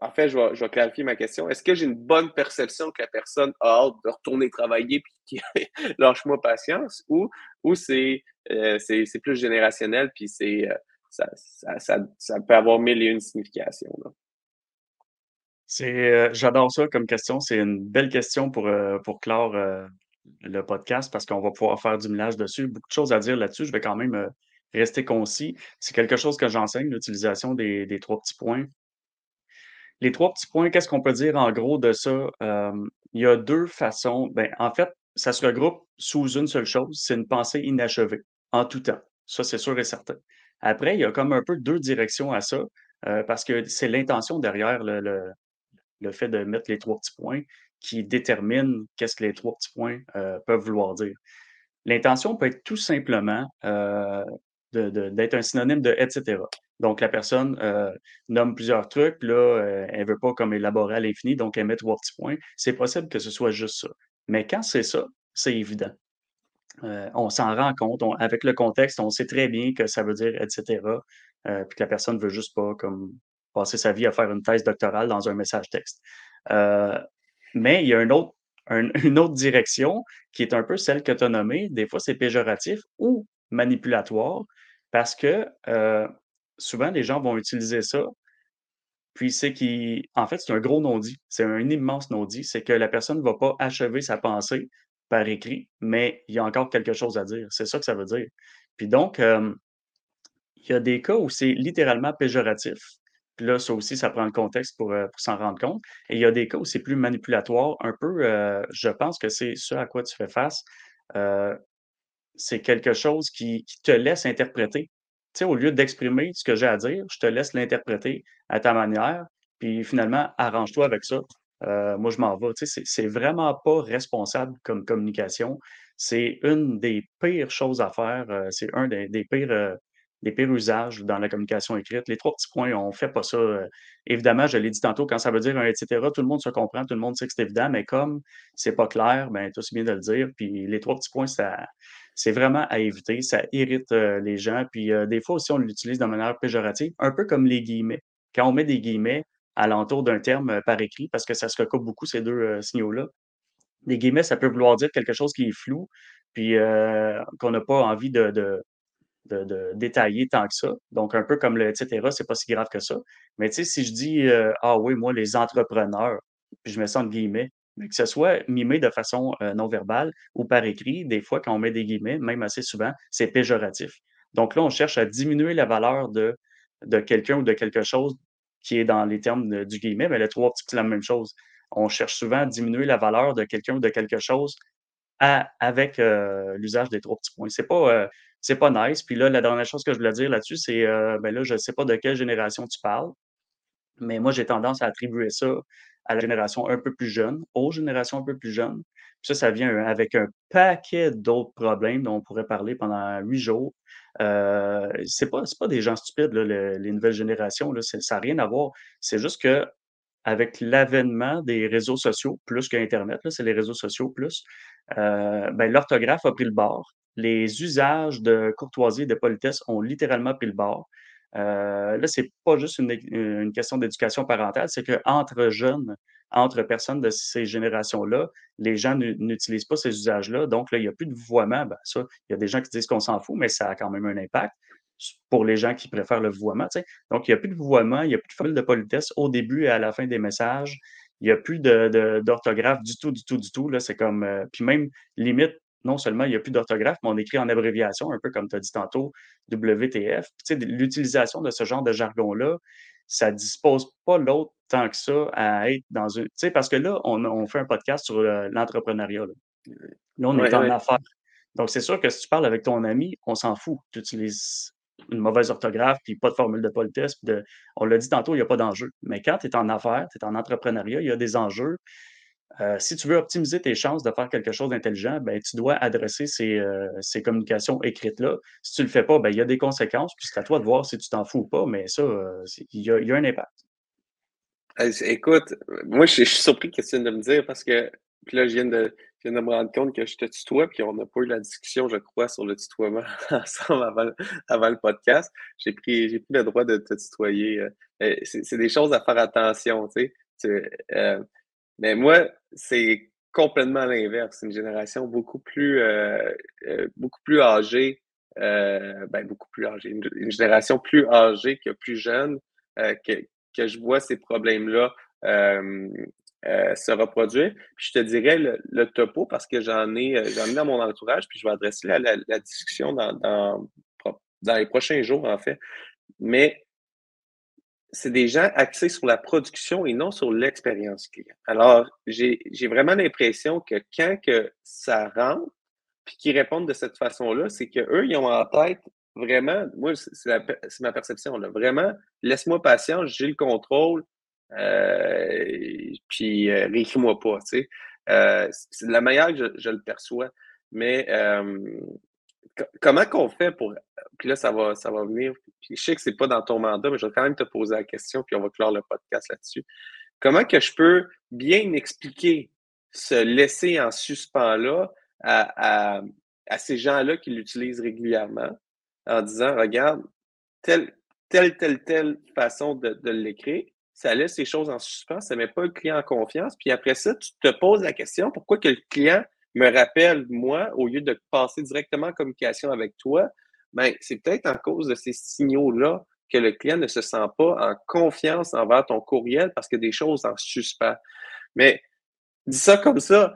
en fait, je vais, clarifier ma question. Est-ce que j'ai une bonne perception que la personne a hâte de retourner travailler puis lâche-moi patience ou, ou c'est, c'est, plus générationnel puis c'est, ça, peut avoir mille et une significations.
C'est, j'adore ça comme question. C'est une belle question pour, pour clore le podcast parce qu'on va pouvoir faire du millage dessus. Beaucoup de choses à dire là-dessus. Je vais quand même rester concis. C'est quelque chose que j'enseigne, l'utilisation des, des, trois petits points. Les trois petits points, qu'est-ce qu'on peut dire en gros de ça? il y a deux façons. Ben, en fait, ça se regroupe sous une seule chose, c'est une pensée inachevée, en tout temps. Ça, c'est sûr et certain. Après, il y a comme un peu deux directions à ça, parce que c'est l'intention derrière le, le, le, fait de mettre les trois petits points qui détermine qu'est-ce que les trois petits points peuvent vouloir dire. L'intention peut être tout simplement d'être un synonyme de etc. Donc, la personne euh, nomme plusieurs trucs, là, euh, elle ne veut pas comme élaborer à l'infini, donc elle met trois petits points. C'est possible que ce soit juste ça. Mais quand c'est ça, c'est évident. Euh, on s'en rend compte, avec le contexte, on sait très bien que ça veut dire etc. puis que la personne ne veut juste pas comme passer sa vie à faire une thèse doctorale dans un message texte. mais il y a une autre, direction qui est un peu celle que tu as nommée. Des fois, c'est péjoratif ou manipulatoire parce que souvent, les gens vont utiliser ça. Puis c'est qui, en fait, c'est un gros non-dit. C'est un immense non-dit. C'est que la personne ne va pas achever sa pensée par écrit, mais il y a encore quelque chose à dire. C'est ça que ça veut dire. Puis donc, il y a des cas où c'est littéralement péjoratif. Puis là, ça aussi, ça prend le contexte pour, s'en rendre compte. Et il y a des cas où c'est plus manipulatoire. Un peu, je pense que c'est ce à quoi tu fais face. c'est quelque chose qui, te laisse interpréter au lieu d'exprimer ce que j'ai à dire, je te laisse l'interpréter à ta manière, puis finalement, arrange-toi avec ça. Euh, moi, je m'en vais. Tu c'est vraiment pas responsable comme communication. C'est une des pires choses à faire. Euh, c'est un des, pires, euh, des pires usages dans la communication écrite. Les trois petits points, on fait pas ça. évidemment, je l'ai dit tantôt, quand ça veut dire un etc., tout le monde se comprend, tout le monde sait que c'est évident, mais comme c'est pas clair, ben, aussi bien de le dire. Puis les trois petits points, ça, c'est vraiment à éviter. Ça irrite les gens. Puis des fois aussi, on l'utilise de manière péjorative, un peu comme les guillemets. Quand on met des guillemets alentour d'un terme euh, par écrit, parce que ça se recoupe beaucoup ces deux signaux-là, les guillemets, ça peut vouloir dire quelque chose qui est flou, puis qu'on n'a pas envie de, détailler tant que ça. Donc, un peu comme le etc., c'est pas si grave que ça. Mais tu sais, si je dis Ah oui, moi, les entrepreneurs, puis je mets ça en guillemets, que ce soit mimé de façon non verbale ou par écrit, des fois, quand on met des guillemets, même assez souvent, c'est péjoratif. Donc là, on cherche à diminuer la valeur de quelqu'un ou de quelque chose qui est dans les termes du guillemet, mais les trois petits, c'est la même chose. On cherche souvent à diminuer la valeur de quelqu'un ou de quelque chose avec l'usage des trois petits points. C'est pas, c'est pas nice. Puis là, la dernière chose que je voulais dire là-dessus, c'est, ben là, je ne sais pas de quelle génération tu parles, mais moi, j'ai tendance à attribuer ça à la génération un peu plus jeune, aux générations un peu plus jeunes. ça, ça vient avec un paquet d'autres problèmes dont on pourrait parler pendant huit jours. Euh, c'est pas, pas des gens stupides, les nouvelles générations, ça n'a rien à voir. C'est juste que avec l'avènement des réseaux sociaux, plus qu'Internet, c'est les réseaux sociaux plus, euh, ben, l'orthographe a pris le bord. Les usages de courtoisie et de politesse ont littéralement pris le bord. Euh, là, c'est pas juste une, question d'éducation parentale, c'est qu'entre jeunes, entre personnes de ces générations-là, les gens n'utilisent pas ces usages-là. Donc, là, il n'y a plus de vouvoiement. Ben, ça, il y a des gens qui disent qu'on s'en fout, mais ça a quand même un impact pour les gens qui préfèrent le vouvoiement. Donc, il n'y a plus de vouvoiement, il n'y a plus de formule de politesse au début et à la fin des messages. Il n'y a plus d'orthographe du tout, du tout, du tout. C'est comme. Euh, puis même, limite, non seulement il n'y a plus d'orthographe, mais on écrit en abréviation, un peu comme tu as dit tantôt, WTF. L'utilisation de ce genre de jargon-là, ça ne dispose pas l'autre tant que ça à être dans une. Parce que là, on, fait un podcast sur l'entrepreneuriat. Là. on est en affaires. Donc, c'est sûr que si tu parles avec ton ami, on s'en fout. Tu utilises une mauvaise orthographe, puis pas de formule de politesse. De... On l'a dit tantôt, il n'y a pas d'enjeu. Mais quand tu es en affaires, tu es en entrepreneuriat, il y a des enjeux. Euh, si tu veux optimiser tes chances de faire quelque chose d'intelligent, ben, tu dois adresser ces, euh, ces communications écrites-là. Si tu ne le fais pas, ben, il y a des conséquences, puis c'est à toi de voir si tu t'en fous ou pas, mais ça, euh, il y, a un impact.
Écoute, moi, je, suis surpris que tu viens de me dire parce que puis là, je viens, de, me rendre compte que je te tutoie, puis on n'a pas eu la discussion, je crois, sur le tutoiement ensemble avant, le podcast. J'ai pris, j'ai pris le droit de te tutoyer. C'est des choses à faire attention, tu sais. Mais moi, c'est complètement l'inverse. C'est une génération beaucoup plus, euh, euh, beaucoup plus âgée ben, beaucoup plus âgée, une, génération plus âgée que plus jeune, que, que je vois ces problèmes-là se reproduire. Je te dirais le, topo parce que j'en ai, j'en ai dans mon entourage, puis je vais adresser la, la, discussion dans, dans, dans, les prochains jours, en fait. Mais c'est des gens axés sur la production et non sur l'expérience client. Alors, j'ai vraiment l'impression que quand que ça rentre, puis qu'ils répondent de cette façon-là, c'est qu'eux, ils ont en tête vraiment, moi, c'est ma perception, là, vraiment, laisse-moi patience, j'ai le contrôle, euh, puis euh, moi pas, tu sais. Euh, c'est la manière que je, le perçois. Mais euh, comment qu'on fait pour. Puis là, ça va, ça va venir. Puis je sais que c'est pas dans ton mandat, mais je vais quand même te poser la question, puis on va clore le podcast là-dessus. Comment que je peux bien expliquer ce laisser en suspens-là à, à, ces gens-là qui l'utilisent régulièrement en disant regarde, telle, telle, telle, telle façon de, de l'écrire, ça laisse les choses en suspens, ça ne met pas le client en confiance. Puis après ça, tu te poses la question pourquoi que le client me rappelle, moi, au lieu de passer directement en communication avec toi, ben, c'est peut-être en cause de ces signaux-là que le client ne se sent pas en confiance envers ton courriel parce a des choses en suspens. Mais dis ça comme ça,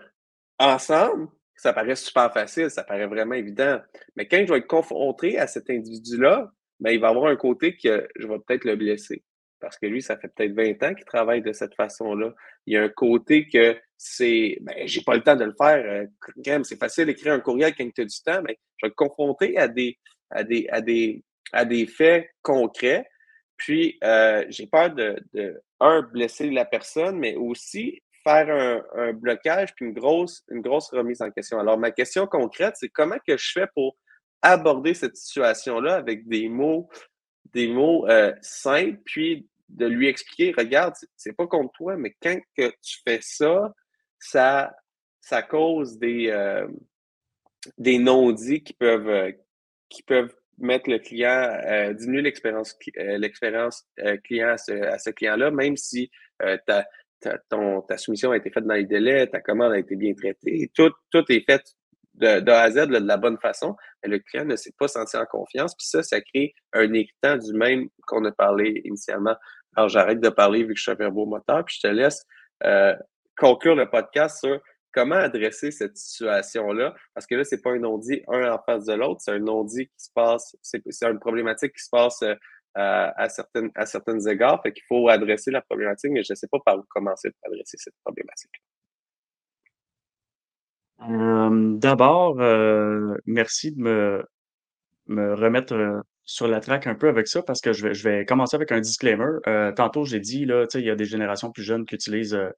ensemble, ça paraît super facile, ça paraît vraiment évident. Mais quand je vais être confronté à cet individu-là, ben, il va avoir un côté que je vais peut-être le blesser parce que lui, ça fait peut-être 20 ans qu'il travaille de cette façon-là. Il y a un côté que c'est, ben, j'ai pas le temps de le faire. Euh, c'est facile d'écrire un courriel quand tu as du temps, mais je vais le confronter à des, à des, à des, à des faits concrets. Puis, euh, j'ai peur de, un, blesser la personne, mais aussi faire un, un, blocage puis une grosse, une grosse remise en question. Alors, ma question concrète, c'est comment que je fais pour aborder cette situation-là avec des mots, des mots euh, simples, puis de lui expliquer, regarde, c'est pas contre toi, mais quand tu fais ça, ça, ça cause des, euh, des non-dits qui peuvent, euh, qui peuvent mettre le client, euh, diminuer l'expérience l'expérience client à ce, client-là, même si ta, ta, ta soumission a été faite dans les délais, ta commande a été bien traitée, tout, tout est fait de, A à Z de la bonne façon, mais le client ne s'est pas senti en confiance. Puis ça, ça crée un écran du même qu'on a parlé initialement. Alors, j'arrête de parler vu que je suis un beau moteur, puis je te laisse euh, conclure le podcast sur comment adresser cette situation-là. Parce que là, c'est pas un non-dit un en face de l'autre, c'est un non-dit qui se passe, c'est une problématique qui se passe euh, à, certaines, à certaines égards. Fait qu'il faut adresser la problématique, mais je ne sais pas par où commencer pour adresser cette problématique.
D'abord, euh, merci de me, me remettre sur la traque un peu avec ça parce que je vais, commencer avec un disclaimer. Euh, tantôt, j'ai dit, là, il y a des générations plus jeunes qui utilisent euh,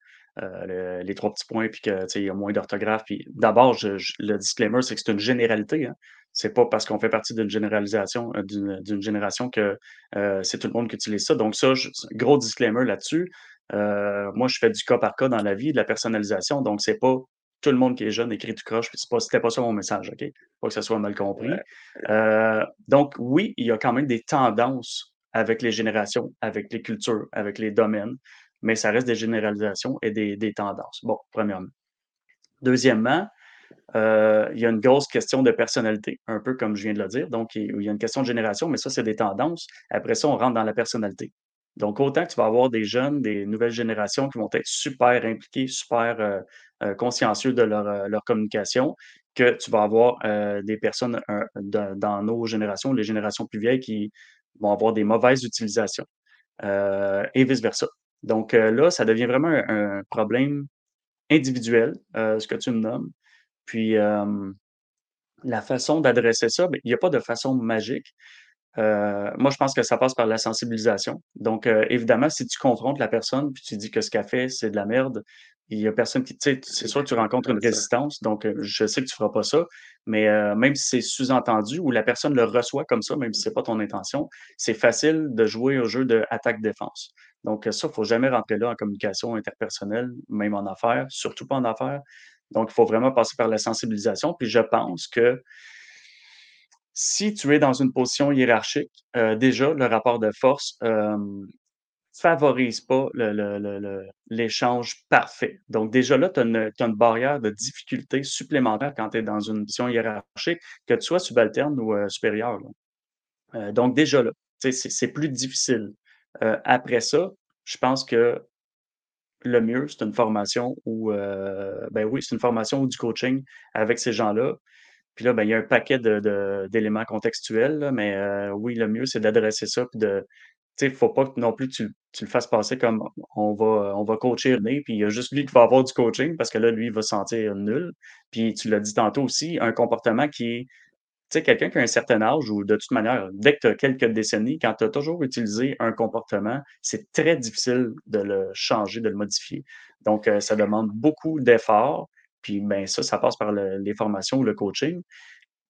euh, les trois petits points puis qu'il y a moins d'orthographe. D'abord, le disclaimer, c'est que c'est une généralité. Hein. C'est pas parce qu'on fait partie d'une généralisation, d'une génération que c'est tout le monde qui utilise ça. Donc, ça, gros disclaimer là-dessus. moi, je fais du cas par cas dans la vie, de la personnalisation. Donc, c'est pas tout le monde qui est jeune écrit tout croche, puis c'était pas ça mon message, OK? Pas que ça soit mal compris. Euh, donc, oui, il y a quand même des tendances avec les générations, avec les cultures, avec les domaines, mais ça reste des généralisations et des, tendances. Bon, premièrement. Deuxièmement, euh, il y a une grosse question de personnalité, un peu comme je viens de le dire. Donc, il y a une question de génération, mais ça, c'est des tendances. Après ça, on rentre dans la personnalité. Donc, autant que tu vas avoir des jeunes, des nouvelles générations qui vont être super impliqués, super euh, euh, consciencieux de euh, leur, communication, que tu vas avoir des personnes dans nos générations, les générations plus vieilles, qui vont avoir des mauvaises utilisations et vice-versa. Donc là, ça devient vraiment un, problème individuel, ce que tu me nommes. Puis la façon d'adresser ça, ben, il n'y a pas de façon magique. Euh, moi, je pense que ça passe par la sensibilisation. Donc, euh, évidemment, si tu confrontes la personne puis tu dis que ce qu'elle fait, c'est de la merde, il y a personne qui. Tu sais, c'est sûr que tu rencontres une résistance. Donc, euh, je sais que tu ne feras pas ça. Mais même si c'est sous-entendu ou la personne le reçoit comme ça, même si ce n'est pas ton intention, c'est facile de jouer au jeu de attaque-défense. Donc, ça, il ne faut jamais rentrer là en communication interpersonnelle, même en affaires, surtout pas en affaires. Donc, il faut vraiment passer par la sensibilisation. Puis, je pense que si tu es dans une position hiérarchique, euh, déjà, le rapport de force, favorise pas l'échange parfait. Donc, déjà là, tu as, une barrière de difficulté supplémentaire quand tu es dans une mission hiérarchique, que tu sois subalterne ou euh, supérieur. Euh, donc, déjà là, c'est plus difficile. Euh, après ça, je pense que le mieux, c'est une formation ou, ben oui, c'est une formation ou du coaching avec ces gens-là. Puis là, ben, il y a un paquet d'éléments contextuels, mais oui, le mieux, c'est d'adresser ça, puis de, il ne faut pas non plus tu, tu, le fasses passer comme on va, on va coacher René, puis il y a juste lui qui va avoir du coaching parce que là, lui, il va se sentir nul. Puis tu l'as dit tantôt aussi, un comportement qui est, tu sais, quelqu'un qui a un certain âge ou de toute manière, dès que tu as quelques décennies, quand tu as toujours utilisé un comportement, c'est très difficile de le changer, de le modifier. Donc, euh, ça demande beaucoup d'efforts. Puis, ben, ça, ça passe par les formations ou le coaching.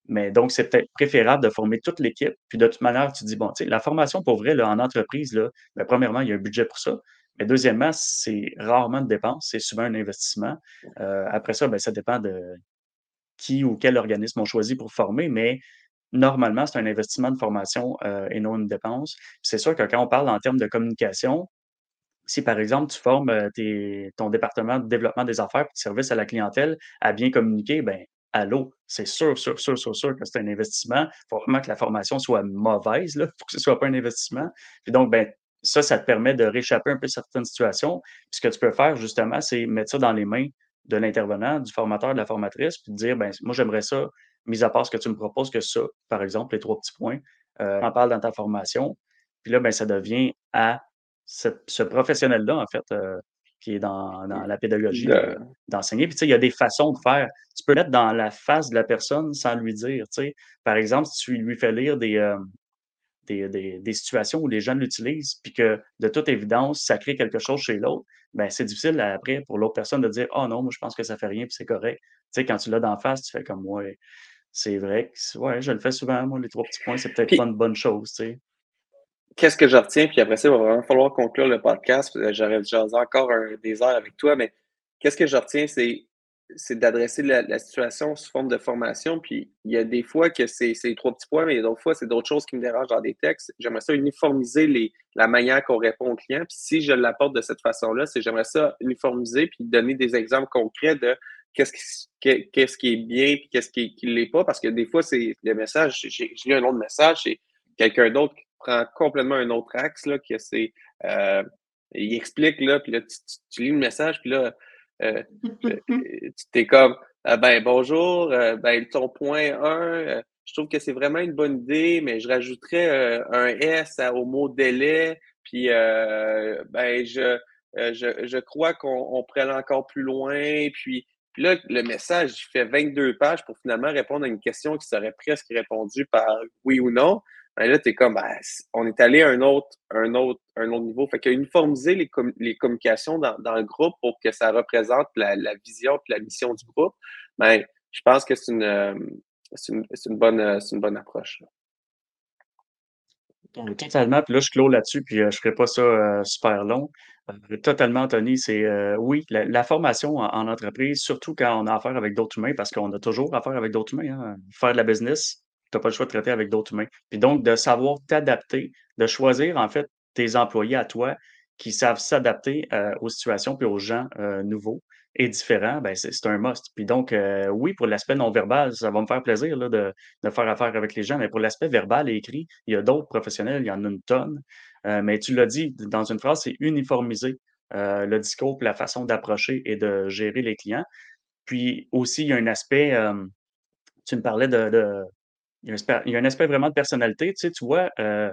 Mais donc, c'est peut-être préférable de former toute l'équipe. Puis de toute manière, tu dis, bon, tu sais, la formation pour vrai, là, en entreprise, là, ben, premièrement, il y a un budget pour ça. Mais deuxièmement, c'est rarement de dépenses, c'est souvent un investissement. Euh, après ça, ben, ça dépend de qui ou quel organisme on choisit pour former, mais normalement, c'est un investissement de formation euh, et non une dépense. C'est sûr que quand on parle en termes de communication, si par exemple tu formes ton département de développement des affaires et de service à la clientèle à bien communiquer, ben l'eau, C'est sûr, sûr, sûr, sûr, sûr que c'est un investissement. Il faut vraiment que la formation soit mauvaise là, pour que ce ne soit pas un investissement. Puis donc, ben, ça, ça te permet de réchapper un peu certaines situations. Puis ce que tu peux faire, justement, c'est mettre ça dans les mains de l'intervenant, du formateur, de la formatrice, puis dire, ben, moi, j'aimerais ça, mis à part ce que tu me proposes, que ça, par exemple, les trois petits points, euh, en parle dans ta formation. Puis là, ben, ça devient à ce, professionnel-là, en fait, euh, qui est dans, la pédagogie, euh, d'enseigner. Puis, tu sais, il y a des façons de faire. Tu peux mettre dans la face de la personne sans lui dire, tu sais. Par exemple, si tu lui fais lire des, euh, des, situations où les jeunes l'utilisent, puis que, de toute évidence, ça crée quelque chose chez l'autre, ben c'est difficile après pour l'autre personne de dire « Oh non, moi, je pense que ça fait rien, puis c'est correct. » Tu sais, quand tu l'as d'en face, tu fais comme « Ouais, c'est vrai que, ouais, je le fais souvent, moi, les trois petits points, c'est peut-être pas une bonne chose, tu sais. »
qu'est-ce que je retiens, puis après ça, il va vraiment falloir conclure le podcast. J'aurais déjà encore des heures avec toi, mais qu'est-ce que je retiens, c'est, c'est d'adresser la, situation sous forme de formation. Puis il y a des fois que c'est, trois petits points, mais il y a d'autres fois, c'est d'autres choses qui me dérangent dans des textes. J'aimerais ça uniformiser les, la manière qu'on répond aux clients. Puis si je l'apporte de cette façon-là, c'est j'aimerais ça uniformiser puis donner des exemples concrets de qu'est-ce qui, qui est bien puis qu'est-ce qui ne l'est pas. Parce que des fois, c'est le message, j'ai, j'ai lu un autre message, c'est quelqu'un d'autre prend complètement un autre axe, là, que c'est. Euh, il explique, là, puis là, tu, lis le message, puis là, euh, euh, tu t'es comme, ah ben bonjour, ben ton point 1, je trouve que c'est vraiment une bonne idée, mais je rajouterais un S au mot délai, puis ben je, je, je crois qu'on pourrait aller encore plus loin, puis, puis là, le message, il fait 22 pages pour finalement répondre à une question qui serait presque répondue par oui ou non. Ben là, tu es comme, ben, on est allé à un autre, un autre, un autre niveau. Fait qu'uniformiser les, les communications dans, dans, le groupe pour que ça représente la, la vision et la mission du groupe, ben, je pense que c'est une, euh, une, une, bonne, euh, une bonne approche.
Totalement. Puis là, je clôt là-dessus, puis euh, je ne ferai pas ça super long. totalement, Anthony, c'est oui, la, formation en, entreprise, surtout quand on a affaire avec d'autres humains, parce qu'on a toujours affaire avec d'autres humains. Hein. Faire de la business, n'as pas le choix de traiter avec d'autres humains. Puis donc, de savoir t'adapter, de choisir en fait tes employés à toi qui savent s'adapter euh, aux situations puis aux gens euh, nouveaux et différents, ben c'est un must. Puis donc, euh, oui, pour l'aspect non-verbal, ça va me faire plaisir là, de, de, faire affaire avec les gens, mais pour l'aspect verbal et écrit, il y a d'autres professionnels, il y en a une tonne. mais tu l'as dit dans une phrase, c'est uniformiser le discours, la façon d'approcher et de gérer les clients. Puis aussi, il y a un aspect, tu me parlais de, il y, a un aspect, vraiment de personnalité. Tu sais, vois, euh,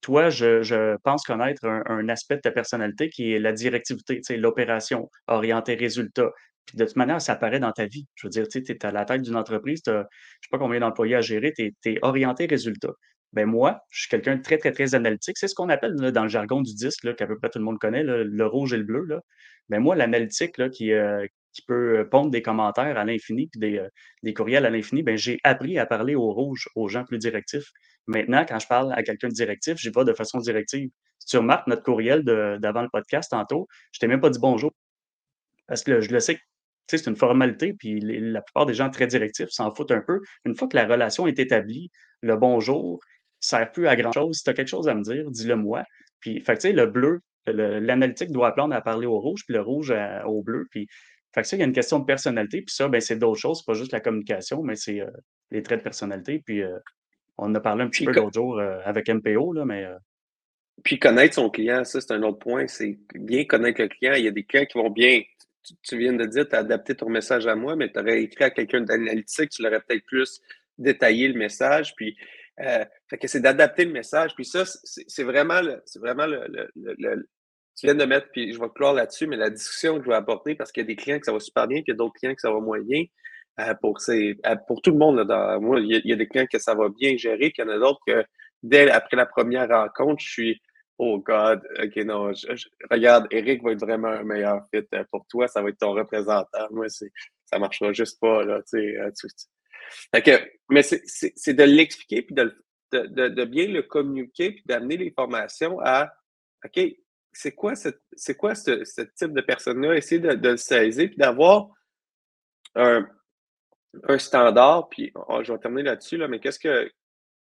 toi, je, pense connaître un, aspect de ta personnalité qui est la directivité, tu sais, l'opération, orientée résultat. Puis de toute manière, ça apparaît dans ta vie. Je veux dire, tu es à la tête d'une entreprise, tu je ne sais pas combien d'employés à gérer, tu es, orienté résultat. Ben moi, je suis quelqu'un de très, très, très analytique. C'est ce qu'on appelle dans le jargon du disque, qu'à peu près tout le monde connaît, le rouge et le bleu. Là. Ben moi, l'analytique qui, euh, qui peut pondre des commentaires à l'infini puis des, des, courriels à l'infini, ben, j'ai appris à parler au rouge, aux gens plus directifs. Maintenant, quand je parle à quelqu'un de directif, j'y vais de façon directive. Si tu remarques notre courriel d'avant le podcast tantôt, je t'ai même pas dit bonjour. Parce que je le sais c'est une formalité, puis la plupart des gens très directifs s'en foutent un peu. Une fois que la relation est établie, le bonjour ne sert plus à grand-chose. Si tu as quelque chose à me dire, dis-le moi. Puis, fait tu sais, le bleu, l'analytique doit apprendre à parler au rouge, puis le rouge au bleu. Puis, fait que ça, il y a une question de personnalité. Puis ça, ben, c'est d'autres choses. C'est pas juste la communication, mais c'est les traits de personnalité. Puis, on en a parlé un petit peu l'autre jour avec MPO, là, mais
puis connaître son client, ça, c'est un autre point. C'est bien connaître le client. Il y a des clients qui vont bien. Tu, viens de dire, tu as adapté ton message à moi, mais tu aurais écrit à quelqu'un d'analytique, tu l'aurais peut-être plus détaillé le message. Puis, euh, fait que c'est d'adapter le message. Puis ça, c'est vraiment c'est vraiment le, tu viens de mettre, puis je vais clore là-dessus, mais la discussion que je vais apporter, parce qu'il y a des clients que ça va super bien, puis il y a d'autres clients que ça va moins bien. Euh, pour, euh, pour tout le monde, là, dans, moi, il y, a, des clients que ça va bien gérer, puis il y en a d'autres que dès après la première rencontre, je suis Oh God, ok, non, regarde, Eric va être vraiment un meilleur fit euh, pour toi, ça va être ton représentant. Moi, ça marchera juste pas, là, tu sais. mais c'est de l'expliquer, puis de, de, de, bien le communiquer, puis d'amener les formations à, OK, c'est quoi, c'est quoi ce, type de personne-là? Essayer de, le saisir, puis d'avoir un, un standard, puis je vais terminer là-dessus, là, mais qu'est-ce que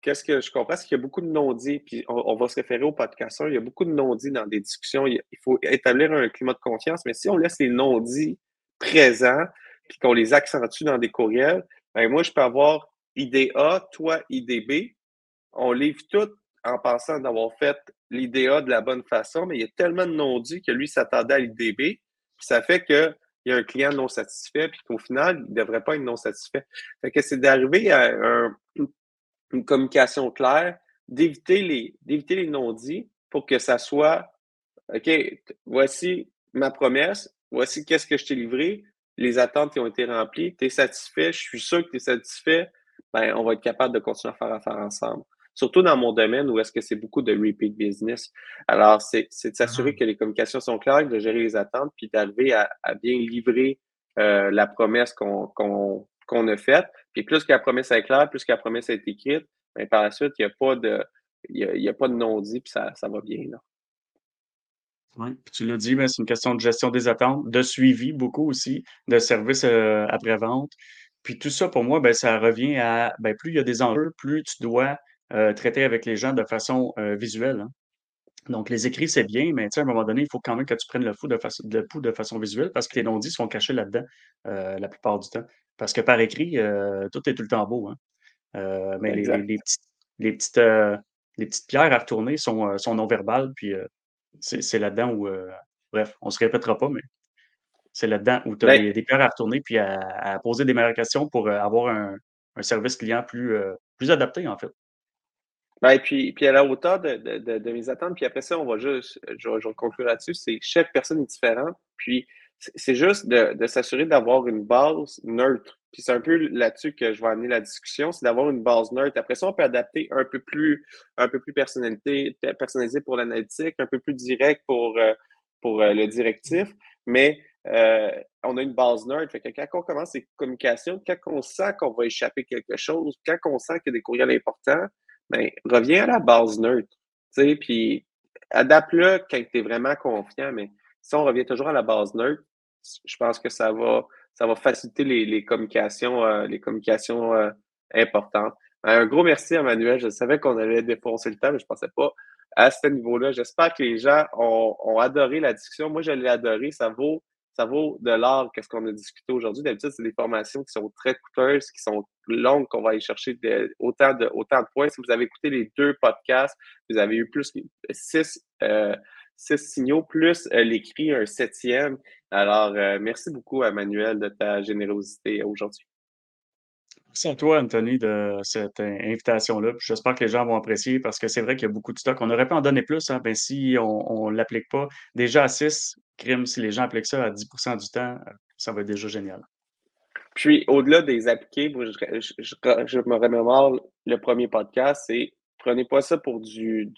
qu'est-ce que je comprends, c'est qu'il y a beaucoup de non-dits, puis on, va se référer au podcast il y a beaucoup de non-dits dans des discussions. Il, faut établir un climat de confiance, mais si on laisse les non-dits présents, puis qu'on les accentue dans des courriels, ben moi, je peux avoir idée A, toi, idée B. On livre tout en pensant d'avoir fait l'idée de la bonne façon, mais il y a tellement de non-dits que lui s'attendait à l'idée B, puis ça fait que il y a un client non satisfait, puis qu'au final, il ne devrait pas être non satisfait. Fait que c'est d'arriver à un, une communication claire, d'éviter les, les non-dits pour que ça soit OK, voici ma promesse, voici qu'est-ce que je t'ai livré, les attentes qui ont été remplies, tu es satisfait, je suis sûr que tu es satisfait, ben, on va être capable de continuer à faire affaire ensemble. Surtout dans mon domaine où est-ce que c'est beaucoup de repeat business. Alors, c'est, de s'assurer ah. que les communications sont claires, de gérer les attentes, puis d'arriver à, bien livrer euh, la promesse qu'on, a faite. Puis plus que la promesse est claire, plus que la promesse est écrite, mais ben, par la suite, il n'y a pas de, il a pas de non-dit, puis ça, ça va bien. Là.
Oui, tu l'as dit, c'est une question de gestion des attentes, de suivi beaucoup aussi, de service euh, après-vente. Puis tout ça, pour moi, ben, ça revient à ben, plus il y a des enjeux, plus tu dois euh, traiter avec les gens de façon euh, visuelle. Hein. Donc, les écrits, c'est bien, mais à un moment donné, il faut quand même que tu prennes le, fou de, de pouls de façon visuelle parce que les non-dits sont cachés là-dedans la plupart du temps. Parce que par écrit, euh, tout est tout le temps beau. Hein. Euh, mais les, petites, les, petites, euh, les petites pierres à retourner sont, sont non-verbales. Puis c'est là-dedans où, bref, on ne se répétera pas, mais c'est là-dedans où tu as ben des, pierres à retourner puis à, poser des meilleures questions pour avoir un, service client plus, plus adapté, en fait.
Ben, et puis, puis à la hauteur de, de, mes attentes, puis après ça, on va juste, je, je conclure là-dessus, c'est chaque personne est différente. Puis c'est juste de, s'assurer d'avoir une base neutre. Puis c'est un peu là-dessus que je vais amener la discussion, c'est d'avoir une base neutre. Après ça, on peut adapter un peu plus, un peu plus personnalité, personnalisé pour l'analytique, un peu plus direct pour, euh, pour euh, le directif. Mais euh, on a une base neutre. Fait que quand on commence les communications, quand on sent qu'on va échapper quelque chose, quand on sent qu'il y a des courriels importants, ben, reviens à la base neutre. Puis adapte-le quand tu es vraiment confiant, mais si on revient toujours à la base neutre, je pense que ça va, ça va faciliter les, communications, euh, les communications euh, importantes. Un gros merci à Manuel. Je savais qu'on allait défoncer le temps, mais je ne pensais pas à ce niveau-là. J'espère que les gens ont, adoré la discussion. Moi, je l'ai adoré. Ça vaut, ça vaut de l'or qu'est-ce qu'on a discuté aujourd'hui. D'habitude, c'est des formations qui sont très coûteuses, qui sont longues, qu'on va aller chercher autant, de, autant de points. Si vous avez écouté les deux podcasts, vous avez eu plus six, euh, six signaux, plus l'écrit, un septième. Alors, euh, merci beaucoup, Emmanuel, de ta générosité aujourd'hui.
Merci à toi, Anthony, de cette invitation-là. J'espère que les gens vont apprécier parce que c'est vrai qu'il y a beaucoup de stock. On aurait pu en donner plus, hein, ben, si on ne l'applique pas. Déjà à 6 crimes, si les gens appliquent ça à 10% du temps, ça va être déjà génial.
Puis, au-delà des appliqués, je, me remémore le premier podcast, c'est prenez pas ça pour du,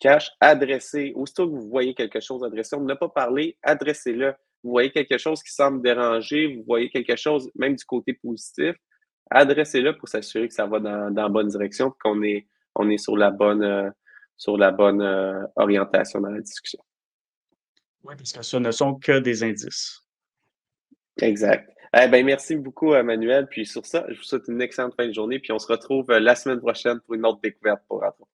cash, adressez. Aussitôt que vous voyez quelque chose, adressez. On n'a pas parlé, adressez-le vous voyez quelque chose qui semble déranger, vous voyez quelque chose, même du côté positif, adressez-le pour s'assurer que ça va dans, la bonne direction, qu'on est, on est sur la bonne, euh, sur la bonne euh, orientation dans la discussion.
Oui, parce que ce ne sont que des indices.
Exact. Eh ben, merci beaucoup, Emmanuel. Puis sur ça, je vous souhaite une excellente fin de journée. Puis on se retrouve euh, la semaine prochaine pour une autre découverte pour Rentrer.